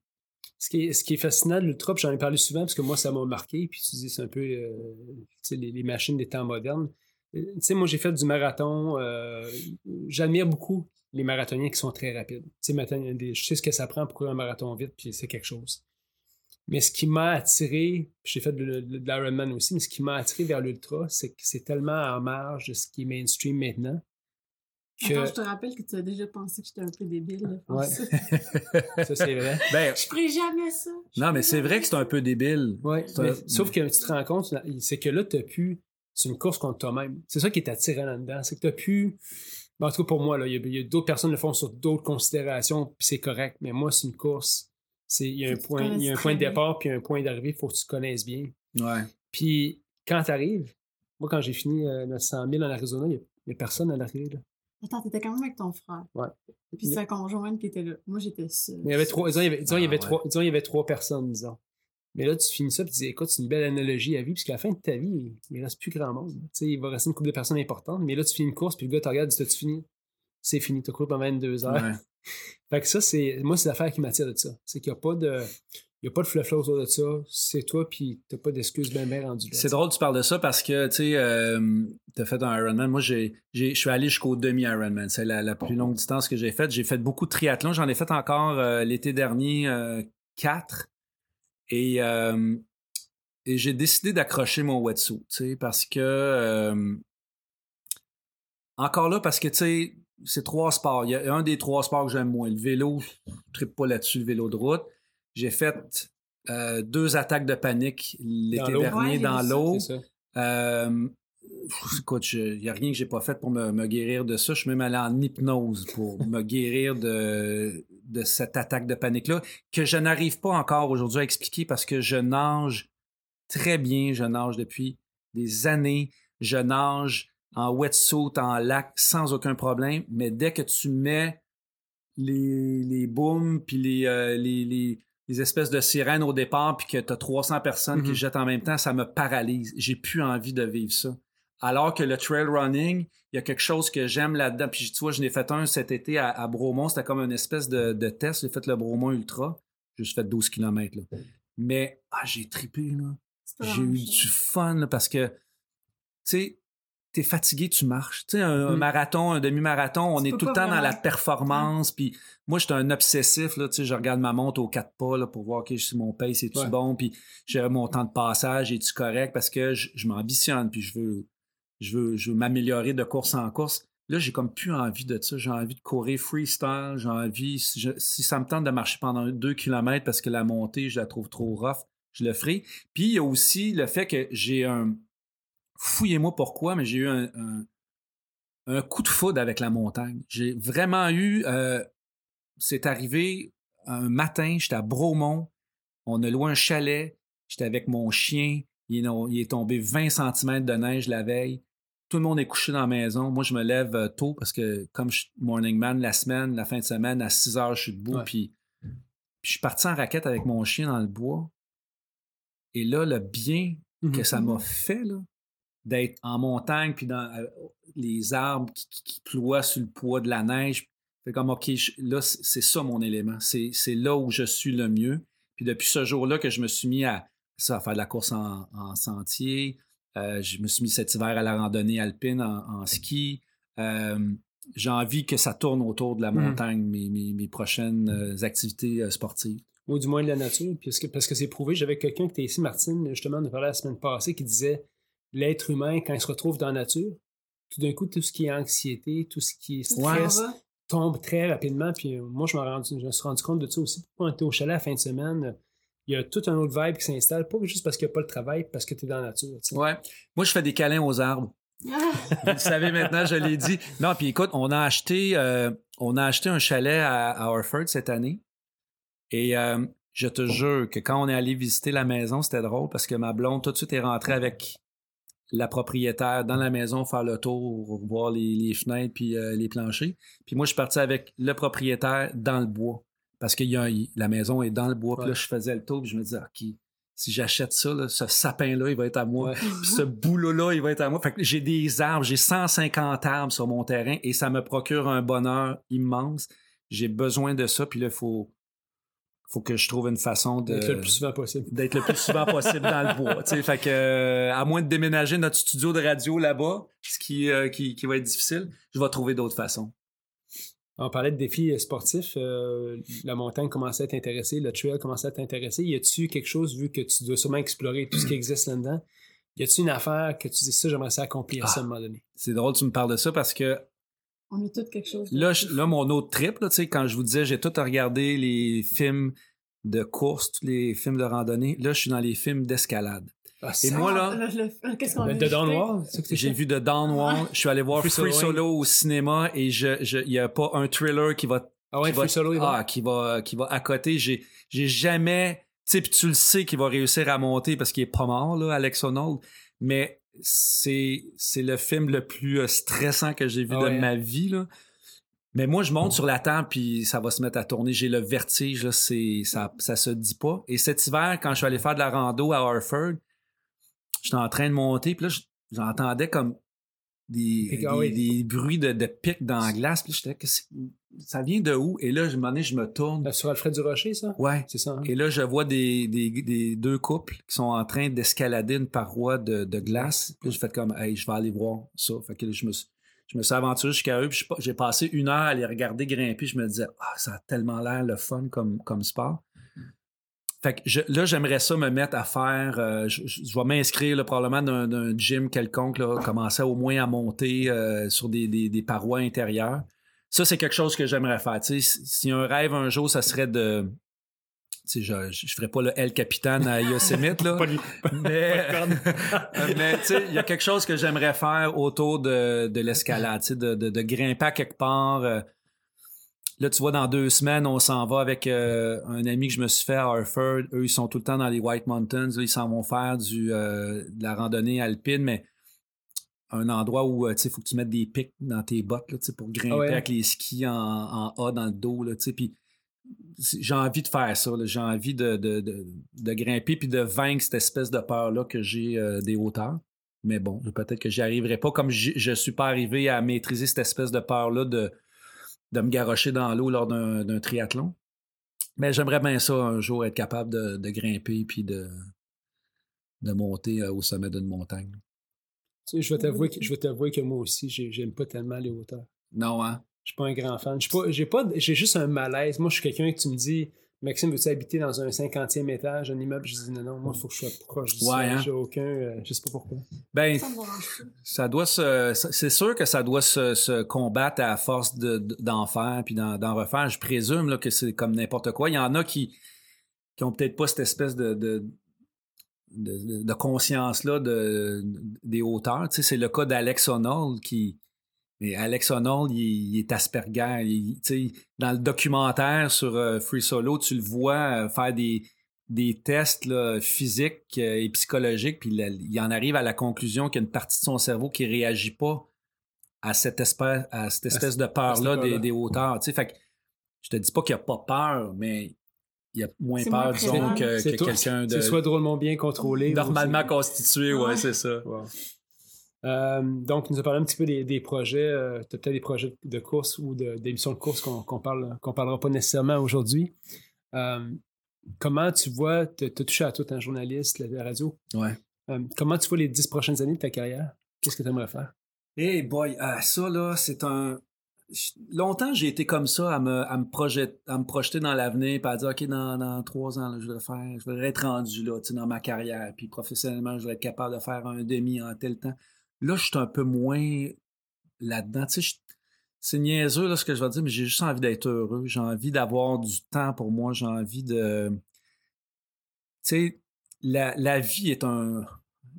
Ce qui, est, ce qui est fascinant de l'ultra, j'en ai parlé souvent parce que moi, ça m'a marqué, puis tu dis, c'est un peu euh, tu sais, les, les machines des temps modernes. Tu sais, moi, j'ai fait du marathon. euh, J'admire beaucoup les marathoniens qui sont très rapides. Tu sais, maintenant, des- je sais ce que ça prend pour courir un marathon vite, puis c'est quelque chose. Mais ce qui m'a attiré, puis j'ai fait de, de, de l'Ironman aussi, mais ce qui m'a attiré vers l'ultra, c'est que c'est tellement en marge de ce qui est mainstream maintenant. Que, Attends, je te rappelle que tu as déjà pensé que j'étais un peu débile. Ouais. ça. ça, c'est vrai. Ben, Je ferai jamais ça. Je non, mais c'est vrai que c'est un peu débile. Ouais, C'est mais un- sauf que tu te rends compte, c'est que là, tu as pu. C'est une course contre toi-même. C'est ça qui est attirant là-dedans. C'est que tu as pu. ben, en tout cas, pour moi, là, il y a, il y a d'autres personnes qui le font sur d'autres considérations, puis c'est correct. Mais moi, c'est une course. C'est, il y a un tu point, il y a un point de départ, puis un point d'arrivée, il faut que tu te connaisses bien. Ouais. Puis quand tu arrives, moi, quand j'ai fini euh, notre 100 000 en Arizona, il n'y a, personne à l'arrivée. là. Attends, t'étais quand même avec ton frère. Ouais. Puis sa conjointe qui était là. Moi, j'étais seule. Mais il y avait trois, disons, il y avait, disons, il y Ah, avait ouais. trois, disons, il y avait trois personnes, disons. Mais là, tu finis ça, puis tu dis, écoute, c'est une belle analogie à vie, puisqu'à la fin de ta vie, il ne reste plus grand monde. Tu sais, il va rester une couple de personnes importantes, mais là, tu finis une course, puis le gars te regarde, il dit, t'as-tu fini? C'est fini, t'as couru pendant 22 heures. Ouais. Fait que ça, c'est, moi, c'est l'affaire qui m'attire de ça. C'est qu'il n'y a pas de, il y a pas de fluff autour de ça. C'est toi, puis t'as pas d'excuses bien bien rendues. C'est drôle tu parles de ça parce que, tu sais, euh, tu as fait un Ironman. Moi, j'ai, je suis allé jusqu'au demi-Ironman. C'est la, la plus longue distance que j'ai faite. J'ai fait beaucoup de triathlon. J'en ai fait encore euh, l'été dernier euh, quatre. Et, euh, et j'ai décidé d'accrocher mon wetsuit, tu sais, parce que... encore là, parce que, tu sais, c'est trois sports. Il y a un des trois sports que j'aime moins. Le vélo, je ne tripe pas là-dessus, le vélo de route. J'ai fait euh, deux attaques de panique l'été dernier Ouais, dans l'eau. C'est ça. Euh, écoute, il n'y a rien que j'ai pas fait pour me, me guérir de ça. Je suis même allé en hypnose pour me guérir de, de cette attaque de panique-là, que je n'arrive pas encore aujourd'hui à expliquer parce que je nage très bien. Je nage depuis des années. Je nage en wetsuit, en lac, sans aucun problème. Mais dès que tu mets les, les booms, puis les, euh, les, les, les espèces de sirènes au départ, puis que tu as 300 personnes qui Mhm. jettent en même temps, ça me paralyse. J'ai plus envie de vivre ça. Alors que le trail running, il y a quelque chose que j'aime là-dedans. Puis tu vois, je n'ai fait un cet été à, à Bromont. C'était comme une espèce de, de test. J'ai fait le Bromont Ultra. J'ai juste fait 12 km. Là. Mais ah, j'ai tripé. J'ai eu du fun là, parce que, tu sais, t'es fatigué, tu marches. Tu sais, un, un Mm. marathon, un demi-marathon, on Tu est tout le temps dans la performance. Puis moi, j'étais un obsessif. Là, tu sais, je regarde ma montre aux quatre pas là, pour voir que si mon pace est-tu Ouais. bon. Puis j'ai mon temps de passage, est-tu correct? Parce que je, je m'ambitionne, puis je veux, je veux, je veux m'améliorer de course en course. Là, j'ai comme plus envie de ça. J'ai envie de courir freestyle. J'ai envie, si, je- si ça me tente de marcher pendant deux kilomètres parce que la montée, je la trouve trop rough, je le ferai. Puis il y a aussi le fait que j'ai un. Fouillez-moi pourquoi, mais j'ai eu un, un, un coup de foudre avec la montagne. J'ai vraiment eu. euh, c'est arrivé un matin, j'étais à Bromont. On a loué un chalet. J'étais avec mon chien. Il est, il est tombé 20 cm de neige la veille. Tout le monde est couché dans la maison. Moi, je me lève euh, tôt parce que, comme je suis morning man la semaine, la fin de semaine, à 6 heures, je suis debout. Puis, je suis parti en raquette avec mon chien dans le bois. Et là, le bien Mhm. que ça m'a fait, là, d'être en montagne, puis dans euh, les arbres qui, qui- qui ploient sur le poids de la neige. Fait comme, OK, je- là, c'est ça mon élément. C'est c'est là où je suis le mieux. Puis depuis ce jour-là que je me suis mis à, ça, à faire de la course en, en sentier, euh, je me suis mis cet hiver à la randonnée alpine en, en ski. Euh, J'ai envie que ça tourne autour de la Mhm. montagne, mes, mes- mes prochaines euh, activités sportives. ou du moins de la nature, puisque, parce que c'est prouvé. J'avais quelqu'un qui était ici, Martine, justement, on a parlé la semaine passée, qui disait l'être humain, quand il se retrouve dans la nature, tout d'un coup, tout ce qui est anxiété, tout ce qui est stress, tombe très rapidement. Puis euh, moi, je rendu, je me suis rendu compte de ça aussi. Pourquoi on était au chalet la fin de semaine, il y a tout un autre vibe qui s'installe, pas juste parce qu'il n'y a pas le travail, parce que tu es dans la nature. Ouais. Moi, je fais des câlins aux arbres. Ah, Vous le savez maintenant, je l'ai dit. Non, puis écoute, on a acheté, euh, on a acheté un chalet à, à Harford cette année. Et euh, je te jure que quand on est allé visiter la maison, c'était drôle parce que ma blonde tout de suite est rentrée avec la propriétaire dans la maison faire le tour, voir les, les fenêtres puis euh, les planchers. Puis moi, je suis parti avec le propriétaire dans le bois parce que il y a un- la maison est dans le bois. Puis là, je faisais le tour puis je me disais, OK, si j'achète ça, là, ce sapin-là, il va être à moi. Ouais. Puis ce boulot-là, il va être à moi. Fait que j'ai des arbres, j'ai 150 arbres sur mon terrain et ça me procure un bonheur immense. J'ai besoin de ça, puis là, il faut, faut que je trouve une façon de D'être le plus souvent possible. d'être le plus souvent possible dans le bois. tu sais. Fait que, euh, à moins de déménager notre studio de radio là-bas, ce qui, euh, qui, qui va être difficile, je vais trouver d'autres façons. On parlait de défis euh, sportifs. euh, la montagne commençait à t'intéresser, le trail commençait à t'intéresser. Y a-tu quelque chose, vu que tu dois sûrement explorer tout ce qui existe là-dedans, y a-tu une affaire que tu dis ça, j'aimerais ça accomplir ça à un moment donné? C'est drôle tu me parles de ça parce que On a tout quelque chose. Là, je- là, mon autre trip, là, tu sais, quand je vous disais, j'ai tout regardé les films de course, tous les films de randonnée. Là, je suis dans les films d'escalade. Ah, Et ça- moi, là, Ah, Qu'est-ce qu'on? Noir, que t'as j'ai vu The Dawn Wall. Je suis allé voir Free Free, Solo. Solo au cinéma et je, je, il n'y a pas un thriller qui va, Ah ouais, qui va, Free Solo, il va. ah, qui va, qui va à côté. J'ai, j'ai jamais, tu sais, puis tu le sais qu'il va réussir à monter parce qu'il est pas mort, là, Alex Honnold. Mais c'est, c'est le film le plus euh, stressant que j'ai vu Ah de ouais, hein? ma vie, là. Mais moi, je monte sur la table puis ça va se mettre à tourner. J'ai le vertige, là, c'est, ça, ça se dit pas. Et cet hiver, quand je suis allé faire de la rando à Harford, j'étais en train de monter, puis là, j'entendais comme des, des, bruits de, de pics dans la glace. Puis j'étais, ça vient de où? Et là, je m'en ai, je me tourne. Euh, Sur Alfred du Rocher, ça? Ouais. C'est ça. hein? Et là, je vois des, des, des deux couples qui sont en train d'escalader une paroi de, de glace. Puis là, j'ai fait comme, hey, je vais aller voir ça. Fait que là, je me suis, je me suis aventuré jusqu'à eux. Puis je j'ai passé une heure à les regarder grimper. Je me disais, ah, ça a tellement l'air le fun comme, comme sport. Fait que je- là, j'aimerais ça me mettre à faire. euh, je, je- je vais m'inscrire probablement d'un, d'un gym quelconque, là, commencer au moins à monter euh, sur des, des, des parois intérieures. Ça, c'est quelque chose que j'aimerais faire. Tu sais, si, un rêve un jour, ça serait de. Tu sais, je, je ferais pas le El Capitan à Yosemite, là. Pas mais, mais tu sais, il y a quelque chose que j'aimerais faire autour de, de l'escalade, tu sais, de, de, de grimper à quelque part. euh, Là, tu vois, dans deux semaines, on s'en va avec euh, un ami que je me suis fait à Harford. Eux, ils sont tout le temps dans les White Mountains. Là, ils s'en vont faire du, euh, de la randonnée alpine, mais un endroit où euh, il faut que tu mettes des pics dans tes bottes là, pour grimper Ah ouais. avec les skis en, en A dans le dos. Là, puis j'ai envie de faire ça. J'ai envie de, de, de, de grimper puis de vaincre cette espèce de peur-là que j'ai euh, des hauteurs. Mais bon, peut-être que j'y arriverai pas. Comme je suis pas arrivé à maîtriser cette espèce de peur-là de, de me garrocher dans l'eau lors d'un d'un triathlon. Mais j'aimerais bien ça un jour être capable de, de grimper puis de, de monter euh, au sommet d'une montagne. Tu sais, je vais t'avouer que, je vais t'avouer que moi aussi, j'ai- j'aime pas tellement les hauteurs. Non, hein? Je suis pas un grand fan. Je suis pas- J'ai pas, j'ai juste un malaise. Moi, je suis quelqu'un que tu me dis, Maxime, veux-tu habiter dans un 50e étage, un immeuble? Je dis non, non, moi, il faut que je sois proche du Ouais, hein? J'ai aucun, euh, je sais pas pourquoi. Ben, Ça doit se. C'est sûr que ça doit se, se combattre à force de- de- d'en faire puis d'en d'en refaire. Je présume là, que c'est comme n'importe quoi. Il y en a qui qui ont peut-être pas cette espèce de, de, de, de conscience-là de, des hauteurs. Tu sais, c'est le cas d'Alex Honnold qui. Mais Alex Honnold, il, il est Asperger. Il- tu sais, dans le documentaire sur euh, Free Solo, tu le vois euh, faire des, des tests là, physiques euh, et psychologiques, puis il, il en arrive à la conclusion qu'il y a une partie de son cerveau qui réagit pas à cette espèce, à cette espèce de peur-là peur-là. des, des hauteurs. Tu sais, fait que je te dis pas qu'il n'y a pas peur, mais il y a moins peur, moins disons, que, C'est que toi- quelqu'un de C'est soit drôlement bien contrôlé. normalement constitué, ouais, Ouais. c'est ça. Wow. Euh, donc, tu nous as parlé un petit peu des, des projets. euh, tu as peut-être des projets de course ou d'émissions de, course qu'on qu'on parle, qu'on parlera pas nécessairement aujourd'hui. Euh, comment tu vois, tu as touché à tout un journaliste, la, la radio. Ouais. Euh, comment tu vois les dix prochaines années de ta carrière? Qu'est-ce que tu aimerais faire? Hey boy, ça là, c'est un. Longtemps, j'ai été comme ça à me, à me, projet- à me projeter dans l'avenir, puis à dire, OK, dans, trois ans, je voudrais faire, je voudrais être rendu là, dans ma carrière, puis professionnellement, je voudrais être capable de faire un demi en tel temps. Là, je suis un peu moins là-dedans. C'est niaiseux là, ce que je vais dire, mais j'ai juste envie d'être heureux. J'ai envie d'avoir du temps pour moi. J'ai envie de. Tu sais, la, la vie est un.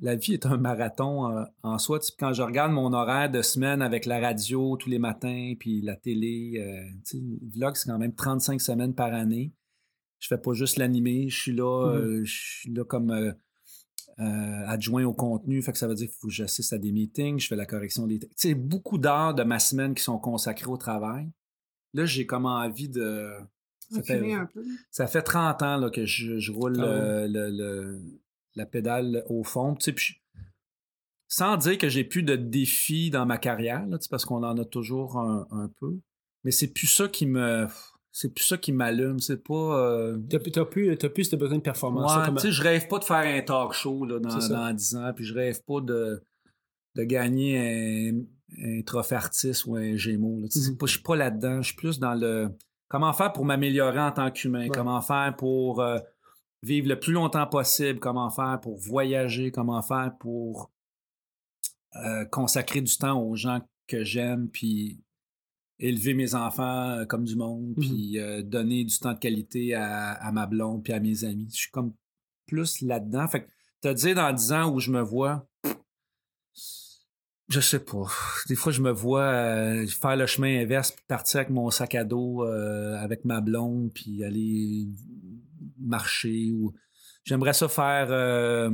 La vie est un marathon euh, en soi. Quand je regarde mon horaire de semaine avec la radio tous les matins, puis la télé, euh, vlog, c'est quand même 35 semaines par année. Je fais pas juste l'animer, je suis là, euh, je suis là comme euh, adjoint au contenu, fait que ça veut dire qu'il faut que j'assiste à des meetings, je fais la correction des... Tu sais, beaucoup d'heures de ma semaine qui sont consacrées au travail. Là, j'ai comme envie de... Ça fait, Reculer un peu. ça fait 30 ans là, que je, je roule Ah le- la pédale au fond. Tu sais, puis sans dire que j'ai plus de défis dans ma carrière, là, tu sais, parce qu'on en a toujours un, un peu. Mais c'est plus ça qui me... C'est plus ça qui m'allume. C'est pas... euh, Tu n'as plus, t'as plus ce besoin de performance. Ouais, tu sais, je rêve pas de faire un talk show là, dans, C'est ça. dans 10 ans, puis je rêve pas de, de gagner un, un trophée artiste ou un là. Sais, Mhm. pas- Je suis pas là-dedans. Je suis plus dans le comment faire pour m'améliorer en tant qu'humain, Ouais. comment faire pour euh, vivre le plus longtemps possible, comment faire pour voyager, comment faire pour euh, consacrer du temps aux gens que j'aime, puis élever mes enfants euh, comme du monde, puis euh, donner du temps de qualité à, à ma blonde, puis à mes amis. Je suis comme plus là-dedans. Fait que te dire dans 10 ans où je me vois, je sais pas. Des fois, je me vois euh, faire le chemin inverse, puis partir avec mon sac à dos, euh, avec ma blonde, puis aller marcher. ou J'aimerais ça faire euh,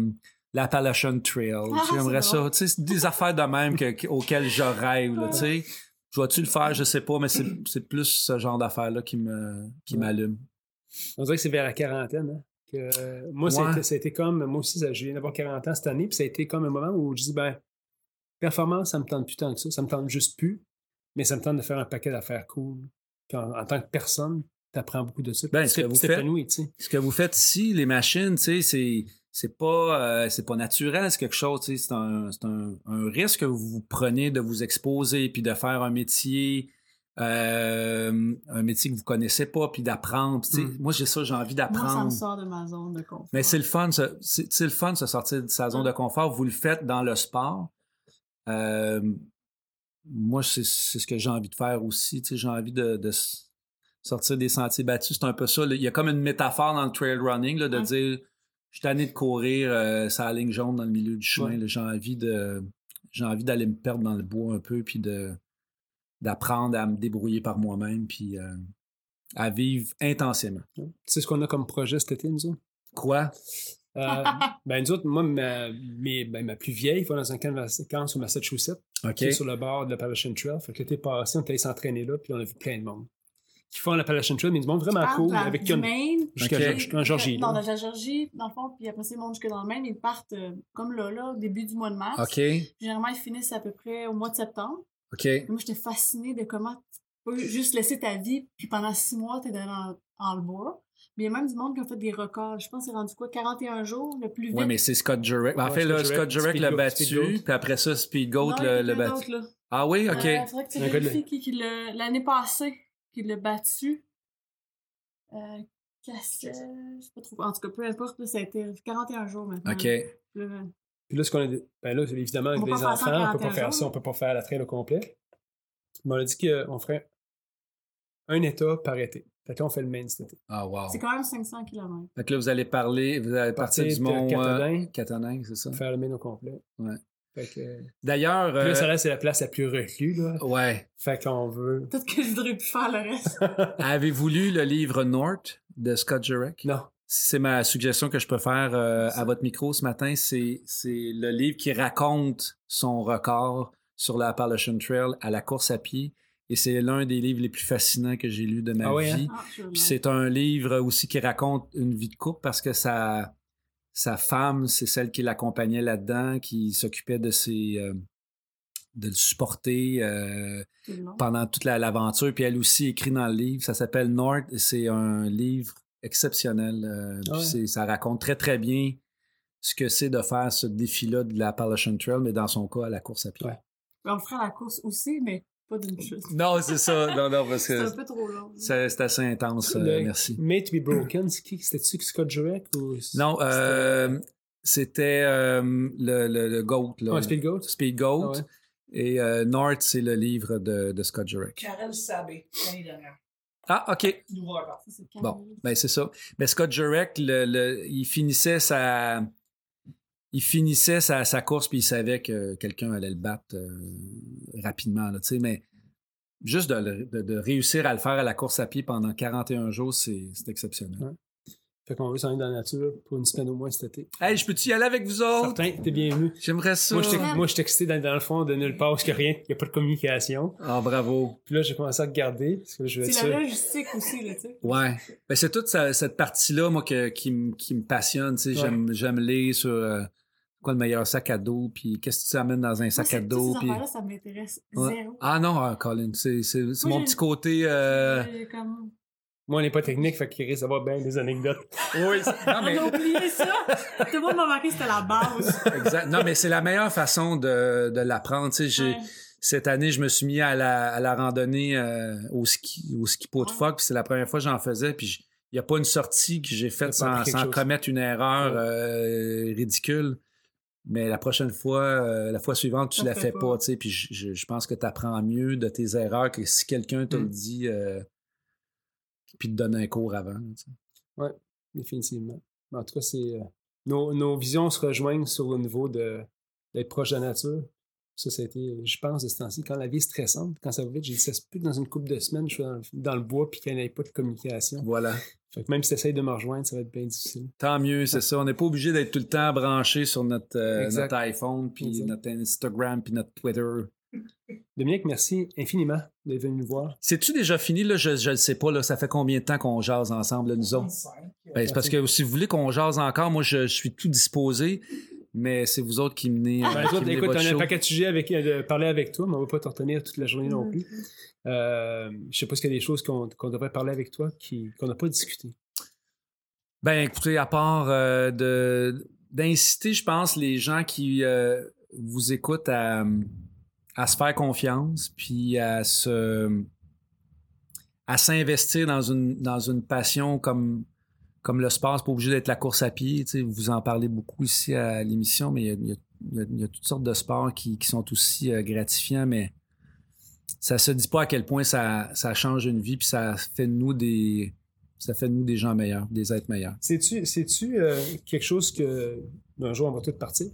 l'Appalachian Trail. Ah, J'aimerais ça. Tu sais, c'est des affaires de même que- que- auxquelles je rêve. là, tu sais. Je vais-tu le faire? Je sais pas, mais c'est c'est plus ce genre d'affaires-là qui me qui Ouais. m'allume. On dirait que c'est vers la quarantaine. hein, que, moi, ça, a Ouais. été, ça a été comme. Moi aussi, je viens d'avoir 40 ans cette année, puis ça a été comme un moment où je dis, ben, performance, ça me tente plus tant que ça. Ça me tente juste plus, mais ça me tente de faire un paquet d'affaires cool. Puis en, en tant que personne, tu apprends beaucoup de ça. Ben, ce que vous sais. ce que vous faites ici, les machines, tu sais, c'est c'est pas euh, c'est pas naturel, c'est quelque chose, tu sais, c'est un, c'est un, un risque que vous prenez de vous exposer puis de faire un métier euh, un métier que vous connaissez pas puis d'apprendre, tu sais. Mm. Moi j'ai ça, j'ai envie Moi, ça me d'apprendre. sort de ma zone de confort. Mais c'est le fun, c'est le fun de se sortir de sa zone de confort. Vous le faites dans le sport. Euh, moi, c'est c'est ce que j'ai envie de faire aussi. Tu sais, j'ai envie de, sortir des sentiers battus. C'est un peu ça. là. Il y a comme une métaphore dans le trail running là, de Ouais. dire je suis tanné de courir euh, sur la ligne jaune dans le milieu du chemin. Ouais. J'ai envie de j'ai envie d'aller me perdre dans le bois un peu puis de d'apprendre à me débrouiller par moi-même puis euh, à vivre intensément. Tu sais ce qu'on a comme projet cet été, nous autres? Quoi? Euh, ben, nous autres, moi, ma, mes- ben, ma plus vieille va dans un camp de vacances au Massachusetts, OK. qui est sur le bord de l'Appalachian Trail. Fait que l'été passé, on est allé s'entraîner là, puis on a vu plein de monde. Qui font l'Appalachian Trail, mais du monde vraiment cool, avec Maine, jusqu'à en Georgie. Non, de la Georgie, dans le fond, puis après ça, ils montent jusque dans le Maine. Ils partent euh, comme là, là, au début du mois de mars. OK. Généralement, ils finissent à peu près au mois de septembre. OK. Moi, j'étais fascinée de comment tu peux juste laisser ta vie, puis pendant six mois, t'es dans, dans le bois. Mais il y a même du monde qui a fait des records. Je pense que c'est rendu quoi, 41 jours, le plus vite. Oui, mais c'est Scott Jurek. En Ouais, fait, là, Scott Scott Jurek, l'a battu, puis après ça, Speed Goat l'a battu. Ah oui, OK. Euh, faudrait que tu vérifies qui, qui l'a- l'année passée, qui l'a battu. Euh, Cassel, je sais pas trop. En tout cas, peu importe, ça a été 41 jours maintenant. OK. Là, Puis là, ce qu'on a dit- ben là, évidemment, avec les enfants, on peut pas 41 faire ça, on peut pas faire la trail au complet. Mais on a dit qu'on ferait un état par été. Fait que là, on fait le Maine cet été. Ah, wow. C'est quand même 500 km. Fait que là, vous allez parler, vous allez partir Partir du mont Catonnin. euh, c'est ça? Faire le Maine au complet. Ouais. Que... D'ailleurs, ça euh, reste c'est la place la plus reclue, là. ouais. Fait qu'on veut... Peut-être que je voudrais plus faire le reste. Avez-vous lu le livre North de Scott Jurek? Non. C'est ma suggestion que je peux faire euh, à votre micro ce matin. C'est c'est le livre qui raconte son record sur la Appalachian Trail à la course à pied. Et c'est l'un des livres les plus fascinants que j'ai lu de ma Ah hein? vie. Ah, Puis c'est un livre aussi qui raconte une vie de couple parce que sa, sa femme, c'est celle qui l'accompagnait là-dedans, qui s'occupait de ses. euh, de le supporter euh, pendant toute la- l'aventure. Puis elle aussi écrit dans le livre. Ça s'appelle North et c'est un livre exceptionnel. euh, Ah ouais. ça raconte très, très bien ce que c'est de faire ce défi-là de la Appalachian Trail, mais dans son cas, à la course à pied. Ouais. On le ferait à la course aussi, mais pas d'une chute. Non, c'est ça. Non, non, parce C'est un que peu trop long. c'est c'est assez intense. euh, merci. Made to be broken, c'est qui? C'était-tu Scott Jurek ou... Non, euh, c'était euh, le, le, le GOAT. Là, Ouais, Speed Goat? Speed Goat. Ah ouais. Et euh, North, c'est le livre de, de Scott Jurek. Karel Sabé, l'année dernière. Ah, OK. Nouveau record. Bon, ben c'est ça. Mais Scott Jurek, le, le- il finissait sa... Il finissait sa, sa course puis il savait que quelqu'un allait le battre euh, rapidement. Là, tu sais, mais juste de, le- de- de réussir à le faire à la course à pied pendant 41 jours, c'est exceptionnel. Ouais. Fait qu'on veut s'en aller dans la nature pour une semaine au moins cet été. Hey, je peux-tu y aller avec vous autres? Certain, t'es bienvenu. J'aimerais ça. Moi, moi, j'étais excité dans, dans le fond de nulle part parce qu'il n'y a rien, il n'y a pas de communication. Ah, bravo. Puis là, j'ai commencé à regarder parce que je C'est la logistique aussi, là, tu sais. Ouais. Ben, c'est toute sa- cette partie-là, moi, que- qui, me- qui passionne. tu sais. Ouais. J'aime, j'aime lire sur euh, quoi le meilleur sac à dos, puis qu'est-ce que tu amènes dans un Moi, sac à dos. ces Puis... affaires-là, ça m'intéresse Ouais. zéro. Ah non, ah, Colin, c'est, mon j'ai- petit côté. euh, comme... Moi, on n'est pas technique, fait qu'il risque d'avoir bien des anecdotes. Oui, non, mais, On a oublié ça! Tout le monde m'a marqué que c'était la base. exact. Non, mais c'est la meilleure façon de, de l'apprendre. Tu sais, j'ai, Ouais. Cette année, je me suis mis à la, à la randonnée euh, au ski, au ski pot de Ouais. phoque, puis c'est la première fois que j'en faisais, puis il n'y a pas une sortie que j'ai faite sans, commettre une erreur Ouais. euh, ridicule. Mais la prochaine fois, euh, la fois suivante, tu Ça la fais pas. pas, tu sais, puis je, je- pense que tu apprends mieux de tes erreurs que si quelqu'un te le Mm. dit euh, puis te donne un cours avant. sais. Définitivement. Mais en tout cas, c'est. euh, nos, nos visions se rejoignent sur le niveau de d'être proche de la nature. Ça, ça a été, je pense, de ce temps-ci, quand la vie est stressante, quand ça va vite, j'ai dit, ça se peut que dans une couple de semaines, je suis dans, dans le bois puis qu'il n'y ait pas de communication. Voilà. Fait que même si tu essayes de me rejoindre, ça va être bien difficile. Tant mieux, c'est ça. On n'est pas obligé d'être tout le temps branché sur notre, euh, notre iPhone, puis Exact. notre Instagram, puis notre Twitter. Dominique, merci infiniment d'être venu nous voir. C'est-tu déjà fini? Là? Je ne le sais pas. Là. Ça fait combien de temps qu'on jase ensemble, là, nous autres? 35. Ben, c'est parce que si vous voulez qu'on jase encore, moi, je, je suis tout disposé, mais c'est vous autres qui menez, euh, Ben, qui toi, menez écoute, on a un paquet de sujets avec, euh, de parler avec toi, mais on va pas te retenir toute la journée non plus. Mm-hmm. Euh, je sais pas s'il y a des choses qu'on qu'on devrait parler avec toi qui- qu'on n'a pas discuté. Ben, écoutez, à part euh, de d'inciter, je pense, les gens qui euh, vous écoutent à, à se faire confiance, puis à se à s'investir dans une dans une passion comme comme le sport, c'est pas obligé d'être la course à pied. tu vous en parlez beaucoup ici à l'émission, mais il y a, toutes sortes de sports qui, sont aussi euh, gratifiants, mais ça se dit pas à quel point ça, change une vie, puis ça fait de nous des ça fait de nous des gens meilleurs, des êtres meilleurs. C'est-tu euh, quelque chose que un jour on va tous partir?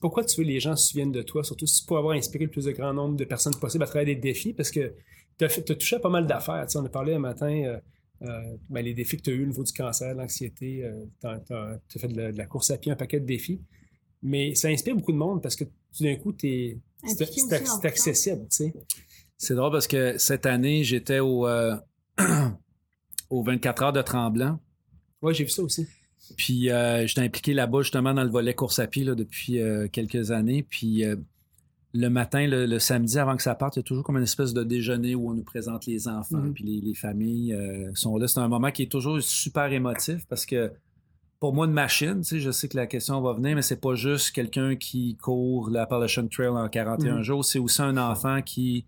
Pourquoi tu veux que les gens se souviennent de toi, surtout si tu peux avoir inspiré le plus de grand nombre de personnes possible à travers des défis, parce que fait- t'as touché à pas mal d'affaires. Tu on a parlé un matin, euh, euh, ben, les défis que tu as eu au niveau du cancer, l'anxiété, euh, tu as, fait de la, de la course à pied, un paquet de défis. Mais ça inspire beaucoup de monde parce que tout d'un coup, t'es- c'est accessible. Tu sais. C'est drôle parce que cette année, j'étais au, euh, au 24 heures de Tremblant. Ouais, j'ai vu ça aussi. Puis euh, j'étais impliqué là-bas justement dans le volet course à pied là, depuis euh, quelques années. Puis euh, le matin, le, le samedi, avant que ça parte, il y a toujours comme une espèce de déjeuner où on nous présente les enfants, Mhm. puis les, les familles euh, sont là. C'est un moment qui est toujours super émotif parce que pour moi, une machine, tu sais, je sais que la question va venir, mais c'est pas juste quelqu'un qui court l'Appalachian Trail en 41 Mhm. jours, c'est aussi un enfant qui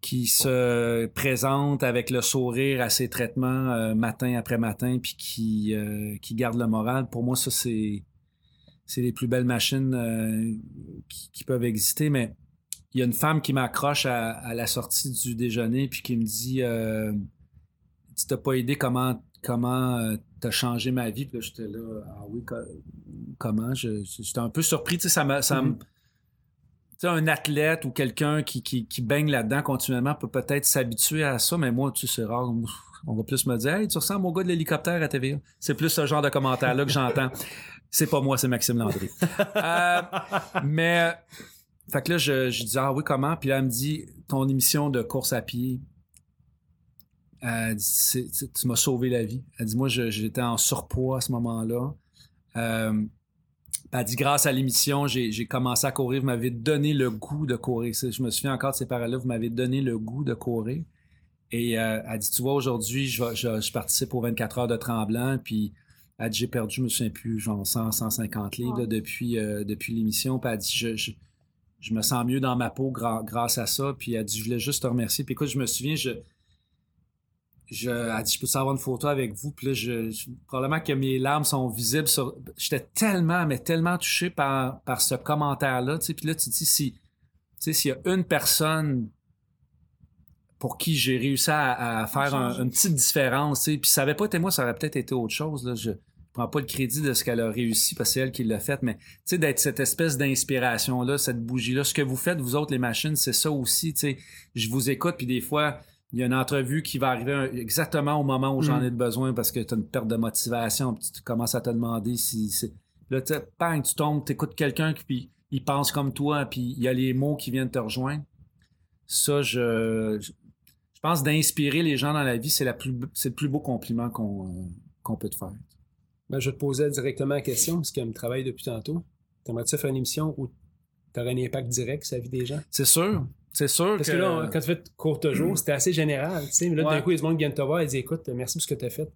qui se présente avec le sourire à ses traitements euh, matin après matin, puis qui, euh, qui garde le moral. Pour moi, ça, c'est, c'est les plus belles machines euh, qui, qui peuvent exister. Mais il y a une femme qui m'accroche à, à la sortie du déjeuner, puis qui me dit euh, Tu t'as pas idée comment comment euh, t'as changé ma vie. Puis là, j'étais là, ah oui, co- comment? J'étais un peu surpris. Tu sais, ça m'a. Ça Mhm. Tu sais, un athlète ou quelqu'un qui, qui, qui baigne là-dedans continuellement peut peut-être s'habituer à ça, mais moi, tu sais, c'est rare. On va plus me dire Hey, tu ressembles au gars de l'hélicoptère à TVA. C'est plus ce genre de commentaire-là que j'entends. C'est pas moi, c'est Maxime Landry. Euh, mais, fait que là, je, je dis Ah oui, comment? Puis là, elle me dit Ton émission de course à pied, elle dit, tu m'as sauvé la vie. Elle dit Moi, j'étais en surpoids à ce moment-là. Euh, elle dit grâce à l'émission, j'ai commencé à courir. Vous m'avez donné le goût de courir. Je me souviens encore de ces paroles-là. Vous m'avez donné le goût de courir. Et euh, elle dit, tu vois, aujourd'hui, je, vais- je, je participe aux 24 heures de Tremblant. Puis elle dit, j'ai perdu, je me souviens plus, genre 100, 150 livres là, depuis, euh, depuis l'émission. Puis elle dit, je, je, je me sens mieux dans ma peau grâce à ça. Puis elle dit, je voulais juste te remercier. Puis écoute, je me souviens, je, je, elle dit, je peux avoir une photo avec vous? Puis là, je, je- probablement que mes larmes sont visibles sur. J'étais tellement, mais tellement touché par, par ce commentaire-là. Tu sais, puis là, tu te dis, si, tu sais, s'il y a une personne pour qui j'ai réussi à, à faire un- une petite différence, tu sais, puis ça n'avait pas été moi, ça aurait peut-être été autre chose. Là. Je prends pas le crédit de ce qu'elle a réussi parce que c'est elle qui l'a fait, mais tu sais, d'être cette espèce d'inspiration-là, cette bougie-là, ce que vous faites, vous autres, les machines, c'est ça aussi. Tu sais, je vous écoute, puis des fois, il y a une entrevue qui va arriver exactement au moment où j'en Mm. ai besoin parce que tu as une perte de motivation, puis tu commences à te demander si c'est. Là, tu sais, bang, tu tombes, tu écoutes quelqu'un, puis il pense comme toi, puis il y a les mots qui viennent te rejoindre. Ça, je, je je pense d'inspirer les gens dans la vie, c'est la plus, c'est le plus beau compliment qu'on euh, qu'on peut te faire. Ben, je te posais directement la question, parce qu'elle me travaille depuis tantôt. T'aimerais-tu faire une émission où tu aurais un impact direct sur la vie des gens? C'est sûr, c'est sûr Parce que, là, quand tu fais courte jour, c'était assez général. Tu sais, mais là, Ouais. d'un coup, il y a du monde qui vient te voir et dit Écoute, merci pour ce que tu as fait.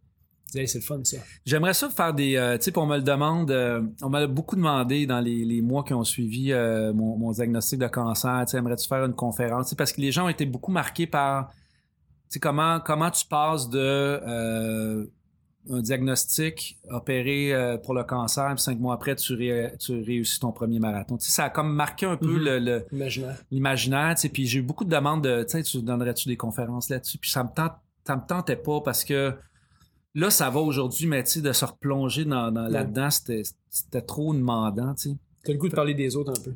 Hey, c'est le fun, ça. J'aimerais ça faire des. euh, tu sais, on me le demande. euh, on m'a beaucoup demandé dans les, les mois qui ont suivi euh, mon, mon diagnostic de cancer. Tu sais, aimerais-tu faire une conférence? Parce que les gens ont été beaucoup marqués par. Tu sais, comment, comment tu passes de. Un diagnostic opéré euh, pour le cancer, puis cinq mois après, tu, ré- tu réussis ton premier marathon. Ça a comme marqué un peu Mhm. le- le, Imaginaire. l'imaginaire, puis j'ai eu beaucoup de demandes de, tu sais, donnerais-tu des conférences là-dessus, puis ça me tente, ça me tentait pas parce que là, ça va aujourd'hui, mais tu sais, de se replonger dans, dans- Ouais. là-dedans, c'était, c'était trop demandant, tu sais. Tu as le goût de parler des autres un peu.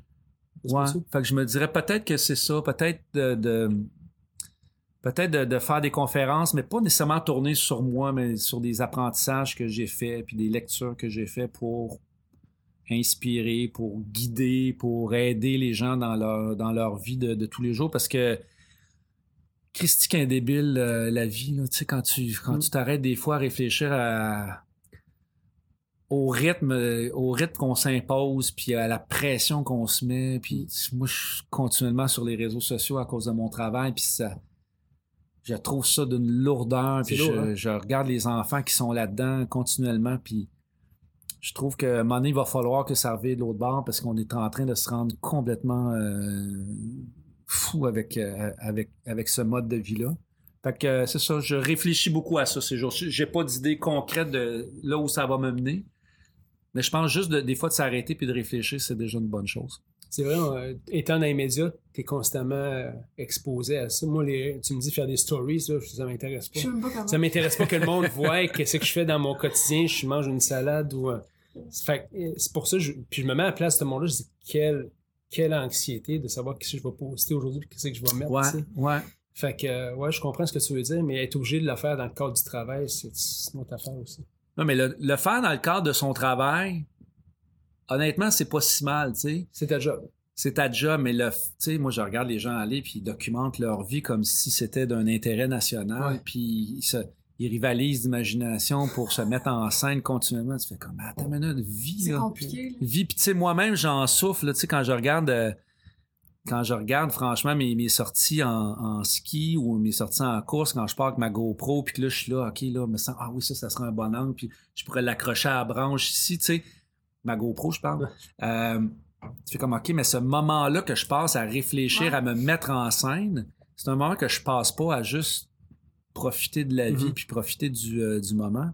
Ouais. Fait que je me dirais peut-être que c'est ça, peut-être de, de- peut-être de, de faire des conférences, mais pas nécessairement tourner sur moi, mais sur des apprentissages que j'ai faits, puis des lectures que j'ai fait pour inspirer, pour guider, pour aider les gens dans leur, dans leur vie de, de tous les jours, parce que Christy qu'un débile, euh, la vie, là, tu sais, quand tu quand Mm. tu t'arrêtes des fois à réfléchir à au rythme euh, au rythme qu'on s'impose puis à la pression qu'on se met puis moi je suis continuellement sur les réseaux sociaux à cause de mon travail puis ça je trouve ça d'une lourdeur puis lourd, je, hein? je regarde les enfants qui sont là-dedans continuellement puis je trouve que un moment donné, il va falloir que ça revienne de l'autre bord parce qu'on est en train de se rendre complètement euh, fou avec, euh, avec, avec ce mode de vie-là. Fait que euh, c'est ça, je réfléchis beaucoup à ça ces jours-ci. J'ai pas d'idée concrète de là où ça va me mener. Mais je pense juste de- des fois de s'arrêter puis de réfléchir, c'est déjà une bonne chose. C'est vrai, euh, étant dans les médias, tu es constamment euh, exposé à ça. Moi, les, tu me dis faire des stories, là, ça m'intéresse pas. Pas comment. Ça m'intéresse pas que le monde voit qu'est-ce que je fais dans mon quotidien. Je mange une salade ou. euh, fait que, c'est pour ça, je, puis je me mets à la place de ce monde-là. Je dis quelle, quelle anxiété de savoir qu'est-ce que je vais poster aujourd'hui et qu'est-ce que je vais mettre. Ouais. Fait que, euh, ouais, je comprends ce que tu veux dire, mais être obligé de le faire dans le cadre du travail, c'est c'est une autre affaire aussi. Non, mais le, le faire dans le cadre de son travail, honnêtement, c'est pas si mal, tu sais. C'est ta job. C'est ta job, mais le, tu sais, moi, je regarde les gens aller puis ils documentent leur vie comme si c'était d'un intérêt national, Ouais. puis ils, se, ils rivalisent d'imagination pour se mettre en scène continuellement. Tu fais comme, attends une minute, vie, C'est là. compliqué. là. Vie, puis tu sais, moi-même, j'en souffle, tu sais, quand je regarde, euh, quand je regarde, franchement, mes, mes sorties en, en ski ou mes sorties en course, quand je pars avec ma GoPro, puis que là, je suis là, OK, là, me sens, ah oui, ça, ça sera un bon angle, puis je pourrais l'accrocher à la branche ici, tu sais, ma GoPro, je parle. Euh, tu fais comme, OK, mais ce moment-là que je passe à réfléchir, Ouais. à me mettre en scène, c'est un moment que je passe pas à juste profiter de la vie, Mhm. puis profiter du, euh, du moment.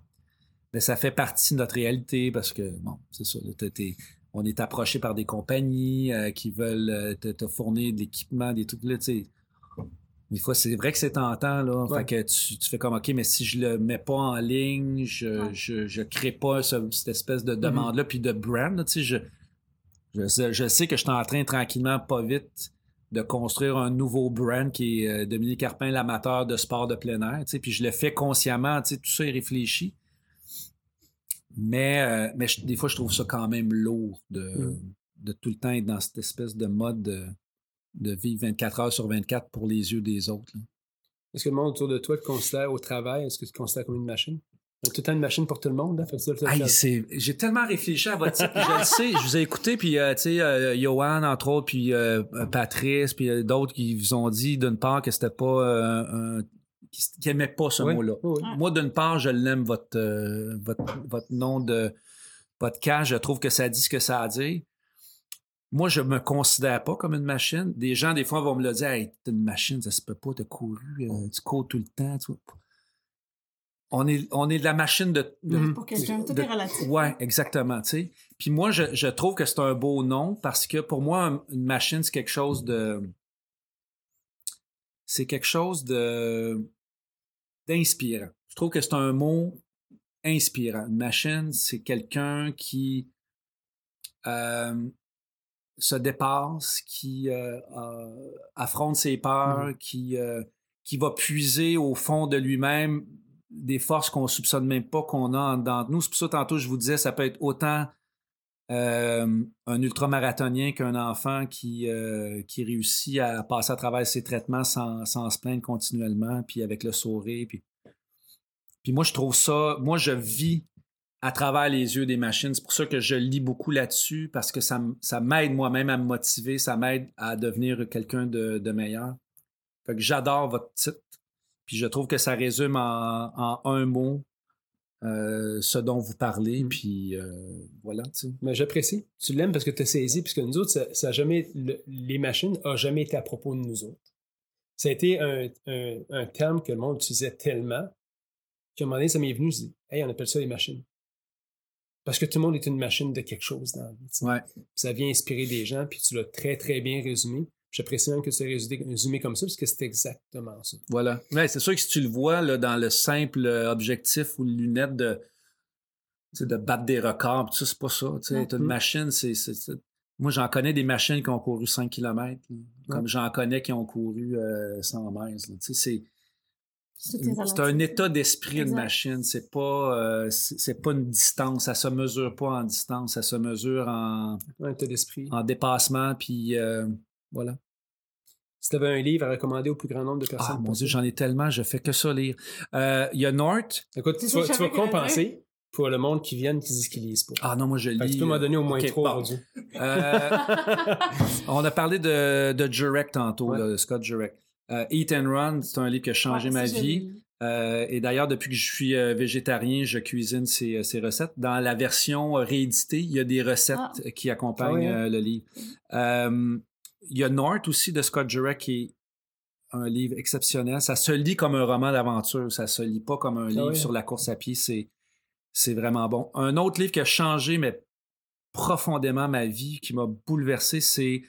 Mais ça fait partie de notre réalité parce que, bon, c'est ça, là, t'es- t'es- on est approché par des compagnies euh, qui veulent te, te fournir de l'équipement, des trucs là, tu sais. Des fois, c'est vrai que c'est tentant, là. Ouais. Fait que tu, tu fais comme, OK, mais si je le mets pas en ligne, je, Ouais. je, je crée pas ce- cette espèce de demande-là, puis de brand, là, tu sais, je, je, sais, je sais que je suis en train, tranquillement, pas vite, de construire un nouveau brand qui est euh, Dominique Carpin, l'amateur de sport de plein air, tu sais, puis je le fais consciemment, tu sais, tout ça est réfléchi. Mais, euh, mais je- des fois, je trouve ça quand même lourd de, Mm. de tout le temps être dans cette espèce de mode de, de vivre 24 heures sur 24 pour les yeux des autres. là. Est-ce que le monde autour de toi te considère au travail, est-ce que tu te considères comme une machine? Tout le temps une machine pour tout le monde, hein? J'ai tellement réfléchi à votre puis je le sais, je vous ai écouté, puis euh, tu sais, euh, Johan, entre autres, puis euh, euh, Patrice, puis euh, d'autres qui vous ont dit d'une part que c'était pas euh, un. qui, qui aimaient pas ce mot-là. Oui. Moi, d'une part, je l'aime, votre, euh, votre, votre nom de podcast. Je trouve que ça dit ce que ça a à dire. Moi, je me considère pas comme une machine. Des gens, des fois, vont me le dire Hey, t'es une machine, ça se peut pas, t'as couru, euh, tu cours tout le temps. tu vois. On est, on est de la machine de. de- Mhm. Pour quelqu'un, tout est relatif. Ouais, exactement. tu sais. Puis moi, je, je trouve que c'est un beau nom parce que pour moi, un- une machine, c'est quelque chose de. C'est quelque chose de d'inspirant. Je trouve que c'est un mot inspirant. Une machine, c'est quelqu'un qui euh, se dépasse, qui euh, euh, affronte ses peurs, qui, euh, qui va puiser au fond de lui-même des forces qu'on soupçonne même pas qu'on a en dedans de nous. C'est pour ça, tantôt, je vous disais, ça peut être autant un ultramarathonien qu'un enfant qui, qui réussit à passer à travers ses traitements sans, sans se plaindre continuellement, puis avec le sourire. Puis, puis moi, je trouve ça, moi, je vis à travers les yeux des machines. C'est pour ça que je lis beaucoup là-dessus, parce que ça, ça m'aide moi-même à me motiver, ça m'aide à devenir quelqu'un de, de meilleur. Fait que j'adore votre titre. Puis je trouve que ça résume en, en un mot euh, ce dont vous parlez. Mm. Puis euh, voilà, tu sais. Mais j'apprécie. Tu l'aimes parce que tu as saisi, puisque nous autres, ça, ça a jamais, le- les machines n'ont jamais été à propos de nous autres. Ça a été un, un- un terme que le monde utilisait tellement qu'à un moment donné, ça m'est venu, je dis, hey, on appelle ça les machines. Parce que tout le monde est une machine de quelque chose dans la vie. Ouais. Ça vient inspirer des gens, puis tu l'as très, très bien résumé. J'apprécie même que tu aies résumé, comme ça, parce que c'est exactement ça. Voilà. Ouais, c'est sûr que si tu le vois là, dans le simple euh, objectif ou lunette de, de battre des records, tout ça, c'est pas ça. Tu une Mhm. machine, c'est. Moi, j'en connais des machines qui ont couru 5 km, comme j'en connais qui ont couru euh, 100 miles. c'est. C'est un état d'esprit, une machine. C'est pas, euh, c'est pas une distance. Ça se mesure pas en distance. Ça se mesure en, Un état d'esprit. en dépassement. Puis euh, voilà. Si tu avais un livre à recommander au plus grand nombre de personnes. Ah mon Dieu, j'en ai tellement. Je fais que ça lire. Euh, Il y a North. Écoute, tu vas, tu compenser pour le monde qui viennent qui disent qu'ils lisent pas. Ah non, moi je lis. Que tu peux m'en donner au moins trois bon. aujourd'hui. Euh, on a parlé de, de Jurek tantôt, Ouais. là, de Scott Jurek. Euh, Eat and Run, c'est un livre qui a changé Ouais, ma vie. Euh, et d'ailleurs, depuis que je suis euh, végétarien, je cuisine ces, ces recettes. Dans la version rééditée, il y a des recettes Ah. qui accompagnent Ah oui, hein? euh, le livre. Il y a North aussi de Scott Jurek qui est un livre exceptionnel. Ça se lit comme un roman d'aventure. Ça se lit pas comme un livre oui. sur la course à pied. C'est, c'est vraiment bon. Un autre livre qui a changé, mais profondément ma vie, qui m'a bouleversé, c'est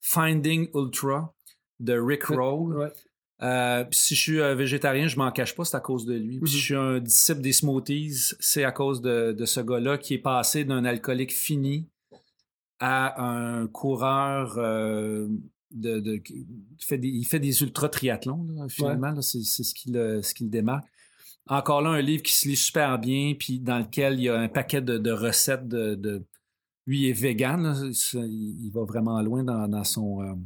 Finding Ultra de Rick Roll. Ouais. Euh, si je suis euh, végétarien, je m'en cache pas, c'est à cause de lui. Puis si Mhm. je suis un disciple des smoothies, c'est à cause de, de ce gars-là qui est passé d'un alcoolique fini à un coureur euh, de, fait des, il fait des ultra triathlons, là, finalement. c'est ce qui le, ce qui le démarque. Encore là, un livre qui se lit super bien, puis dans lequel il y a un paquet de, de recettes de, Lui, il est vegan, là, il, il va vraiment loin dans, dans son.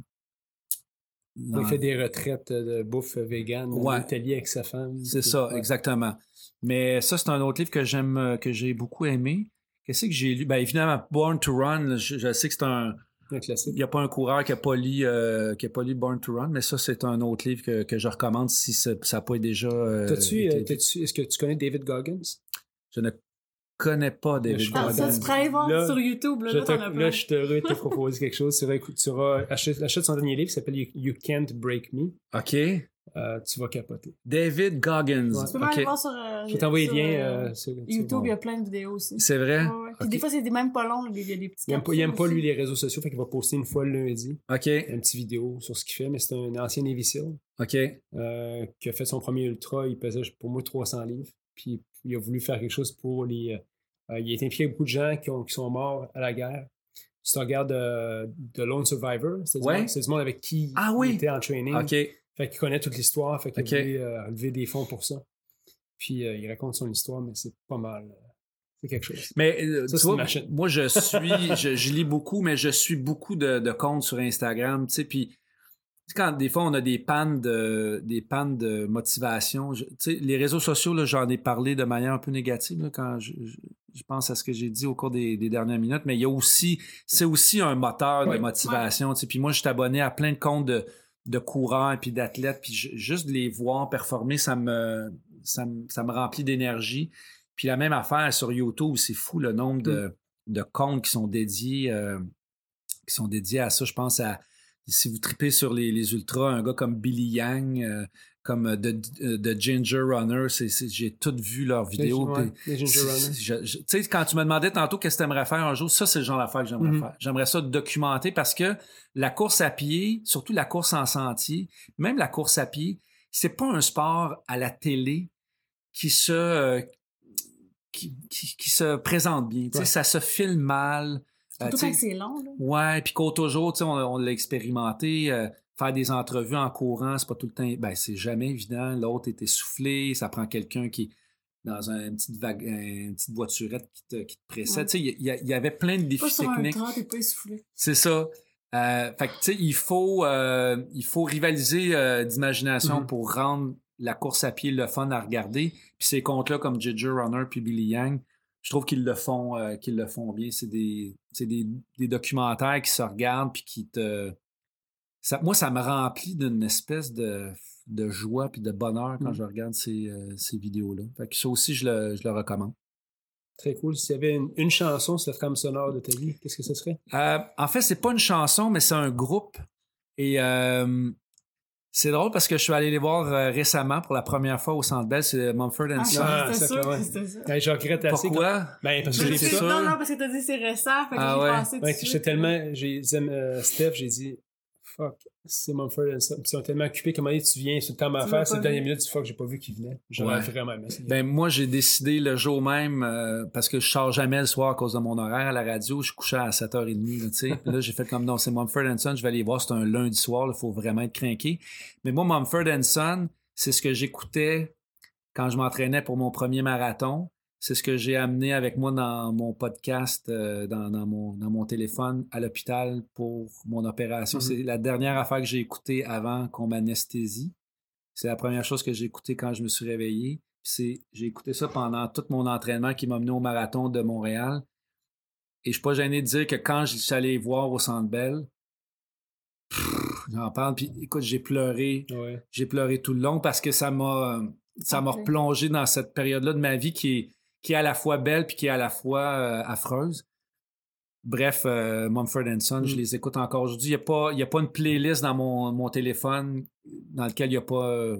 Il fait des retraites de bouffe vegan en Ouais. Italie avec sa femme. C'est ça, exactement. Mais ça, c'est un autre livre que j'aime, que j'ai beaucoup aimé. Qu'est-ce que j'ai lu? Ben, évidemment, Born to Run, je, je sais que c'est un. Il n'y a pas un coureur qui n'a pas, lu, euh, qui a pas lu Born to Run, mais ça, c'est un autre livre que, que je recommande si ça n'a pas déjà. euh, été- euh, est-ce que tu connais David Goggins? Je ne connais pas David Je crois ça, Goggins. tu pourrais aller voir Là, sur YouTube. Là, Je te- t'en as là, plein. je suis heureux de te proposer quelque chose. Tu, vas écou- tu auras- achète, achète son dernier livre qui s'appelle You, You Can't Break Me. OK. Euh, tu vas capoter. David Goggins. Ouais. Tu peux aller voir sur, euh, Je vais t'envoyer le lien. euh, sur- YouTube, il y a plein de vidéos aussi. C'est vrai? Ouais, des fois, c'est des même pas long. Il y a des petits Il aime pas, il aime pas, lui, les réseaux sociaux, fait qu'il va poster une fois le lundi OK. une petite vidéo sur ce qu'il fait, mais c'est un ancien Navy SEAL OK. euh, qui a fait son premier ultra. Il pesait pour moi 300 livres. Puis il a voulu faire quelque chose pour les. euh, euh, il a été impliqué avec beaucoup de gens qui, ont, qui sont morts à la guerre. Si tu regardes euh, The Lone Survivor, c'est du, Ouais. du monde avec qui Ah il oui. était en training. OK. Fait qu'il connaît toute l'histoire, fait qu'il Ok. a voulu euh, lever des fonds pour ça. Puis il raconte son histoire, mais c'est pas mal. c'est quelque chose. Mais Ça, tu vois, moi, je suis, je, je lis beaucoup, mais je suis beaucoup de, de comptes sur Instagram, tu sais, puis quand des fois on a des pannes de, des pannes de motivation, je- les réseaux sociaux, j'en ai parlé de manière un peu négative là, quand je, je- je pense à ce que j'ai dit au cours des, des dernières minutes, mais il y a aussi, c'est aussi un moteur de motivation, puis moi, je suis abonné à plein de comptes de, de coureurs et puis d'athlètes, puis juste de les voir performer, ça me, ça me, ça me remplit d'énergie. Puis la même affaire sur YouTube, c'est fou le nombre de, de comptes qui sont dédiés euh, qui sont dédiés à ça. Je pense à si vous tripez sur les, les ultras, un gars comme Billy Yang, euh, comme euh, The, euh, Ginger Runner, j'ai tout vu leurs vidéos. Les Ginger Tu sais, quand tu me demandais tantôt qu'est-ce que tu aimerais faire un jour, ça, c'est le genre d'affaire que j'aimerais Mhm. faire. J'aimerais ça documenter parce que la course à pied, surtout la course en sentier, même la course à pied, c'est pas un sport à la télé qui se, euh, qui, qui- qui se présente bien. Ouais. Ça se filme mal. Surtout quand c'est long. Là. Ouais, puis qu'au toujours, tu sais, on, on l'a expérimenté. euh, faire des entrevues en courant, c'est pas tout le temps. Ben, c'est jamais évident. L'autre est essoufflé. Ça prend quelqu'un qui est dans un, une, petite vague, une petite voiturette qui te, qui te précède. Ouais. Tu sais, il y, y avait plein de Pas défis sur un techniques. train, pas essoufflé. C'est ça. Euh, fait que, tu sais, il faut, euh, il faut rivaliser d'imagination Mhm. pour rendre la course à pied le fun à regarder. Puis ces comptes-là, comme Ginger Runner puis Billy Yang, je trouve qu'ils le font, euh, qu'ils le font bien. C'est des, c'est des, des documentaires qui se regardent puis qui te... Ça, moi, ça me remplit d'une espèce de, de joie puis de bonheur quand Mhm. je regarde ces, euh, ces vidéos-là. Fait que ça aussi, je le, je le recommande. Très cool. S'il y avait une, une chanson sur la trame sonore de ta vie, qu'est-ce que ce serait? Euh, en fait, c'est pas une chanson, mais c'est un groupe. Et c'est drôle parce que je suis allé les voir euh, récemment pour la première fois au Centre Bell, c'est Mumford Ah, Son. Ah, c'était ça, ouais. c'était ça. Ben, je regrette assez. Pourquoi? quand- Ben, parce que j'ai c'est fait ça. sûr. Non, non, parce que t'as dit c'est récent. Fait que Ah j'ai ouais. pensé Ouais, j'étais tellement. J'ai à Steph, j'ai dit, fuck, c'est Mumford and Son. Ils sont tellement occupés. Comment dire, tu viens sur le temps Tu à faire, c'est la dernière minute, du fuck, j'ai pas vu qu'il venait. J'aurais Ouais. vraiment aimé ça. Ben, moi, j'ai décidé le jour même, euh, parce que je sors jamais le soir à cause de mon horaire à la radio. Je couchais à 7h30, là, tu sais. Puis là, j'ai fait comme non, c'est Mumford Son, je vais aller voir, c'est un lundi soir, il faut vraiment être craqué. Mais moi, Mumford Son, c'est ce que j'écoutais quand je m'entraînais pour mon premier marathon. C'est ce que j'ai amené avec moi dans mon podcast, euh, dans, dans mon, dans mon téléphone à l'hôpital pour mon opération. Mhm. C'est la dernière affaire que j'ai écoutée avant qu'on m'anesthésie. C'est la première chose que j'ai écoutée quand je me suis réveillé. C'est, j'ai écouté ça pendant tout mon entraînement qui m'a mené au marathon de Montréal. Et je suis pas gêné de dire que quand je suis allé voir au Centre Bell, j'en parle, puis écoute, j'ai pleuré. Ouais. J'ai pleuré tout le long parce que ça m'a ça m'a replongé dans cette période-là de ma vie qui est, qui est à la fois belle puis qui est à la fois euh, affreuse. Bref, euh, Mumford Son, je Mm. les écoute encore aujourd'hui. Il n'y a, pas- y a pas une playlist dans mon, mon téléphone dans laquelle il n'y a pas euh,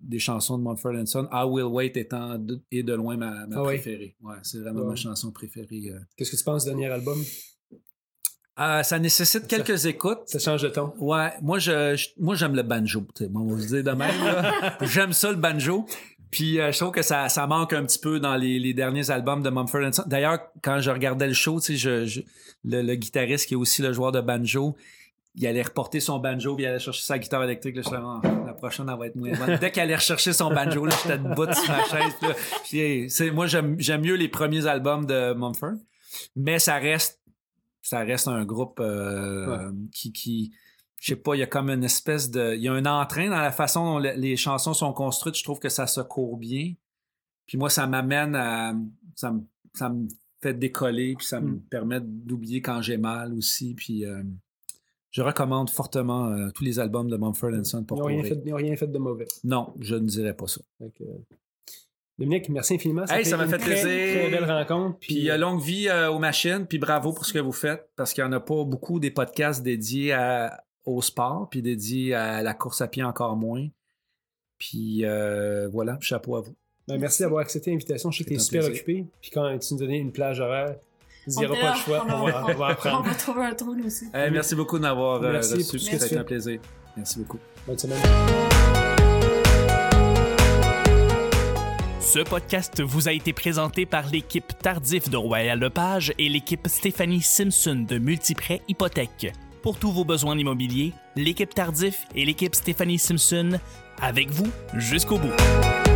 des chansons de Mumford Son. I Will Wait étant de, et de loin ma, ma Ah oui. préférée. Ouais, c'est vraiment Ouais. ma chanson préférée. euh. Qu'est-ce que tu penses du dernier album? Euh, ça nécessite quelques écoutes. Ça change de ton? Ouais, moi je, je- moi j'aime le banjo. on va se dire de même. j'aime ça le banjo. Puis euh, je trouve que ça, ça manque un petit peu dans les, les derniers albums de Mumford. D'ailleurs, quand je regardais le show, tu sais, je, je- le, le guitariste qui est aussi le joueur de banjo, il allait reporter son banjo, puis il allait chercher sa guitare électrique. Là, je disais, Ah, la prochaine, elle va être moins bonne. Dès qu'il allait rechercher son banjo, là, j'étais debout sur ma chaise. puis là, puis, c'est- moi, j'aime j'aime mieux les premiers albums de Mumford, mais ça reste, ça reste un groupe euh, qui, qui je sais pas, il y a comme une espèce de. Il y a un entrain dans la façon dont le- les chansons sont construites. Je trouve que ça se court bien. Puis moi, ça m'amène à. Ça me, ça me fait décoller, puis ça me Mm. permet d'oublier quand j'ai mal aussi. Puis euh, je recommande fortement euh, tous les albums de Mumford Son Ils pour n'ont rien, courir. fait- ils ont rien fait de mauvais. Non, je ne dirais pas ça. Dominique, merci infiniment. Hey, ça m'a fait très, plaisir. Très belle rencontre. Puis euh, longue vie euh, aux machines, puis bravo pour ce que vous faites, parce qu'il n'y en a pas beaucoup des podcasts dédiés à- au sport, puis dédiés à la course à pied encore moins. Puis euh, voilà, chapeau à vous. Ben, merci d'avoir accepté l'invitation. Je sais que tu es super plaisir. occupé. Puis quand tu nous donnais une plage horaire, tu diras pas le choix. On On va, on va On apprendre. va trouver un trou, nous aussi. Eh, merci beaucoup de m'avoir euh, Merci reçu, fais. un plaisir. Merci beaucoup. Bonne semaine. Ce podcast vous a été présenté par l'équipe Tardif de Royal Lepage et l'équipe Stéphanie Simpson de Multiprêt Hypothèque. Pour tous vos besoins immobiliers, l'équipe Tardif et l'équipe Stéphanie Simpson avec vous jusqu'au bout.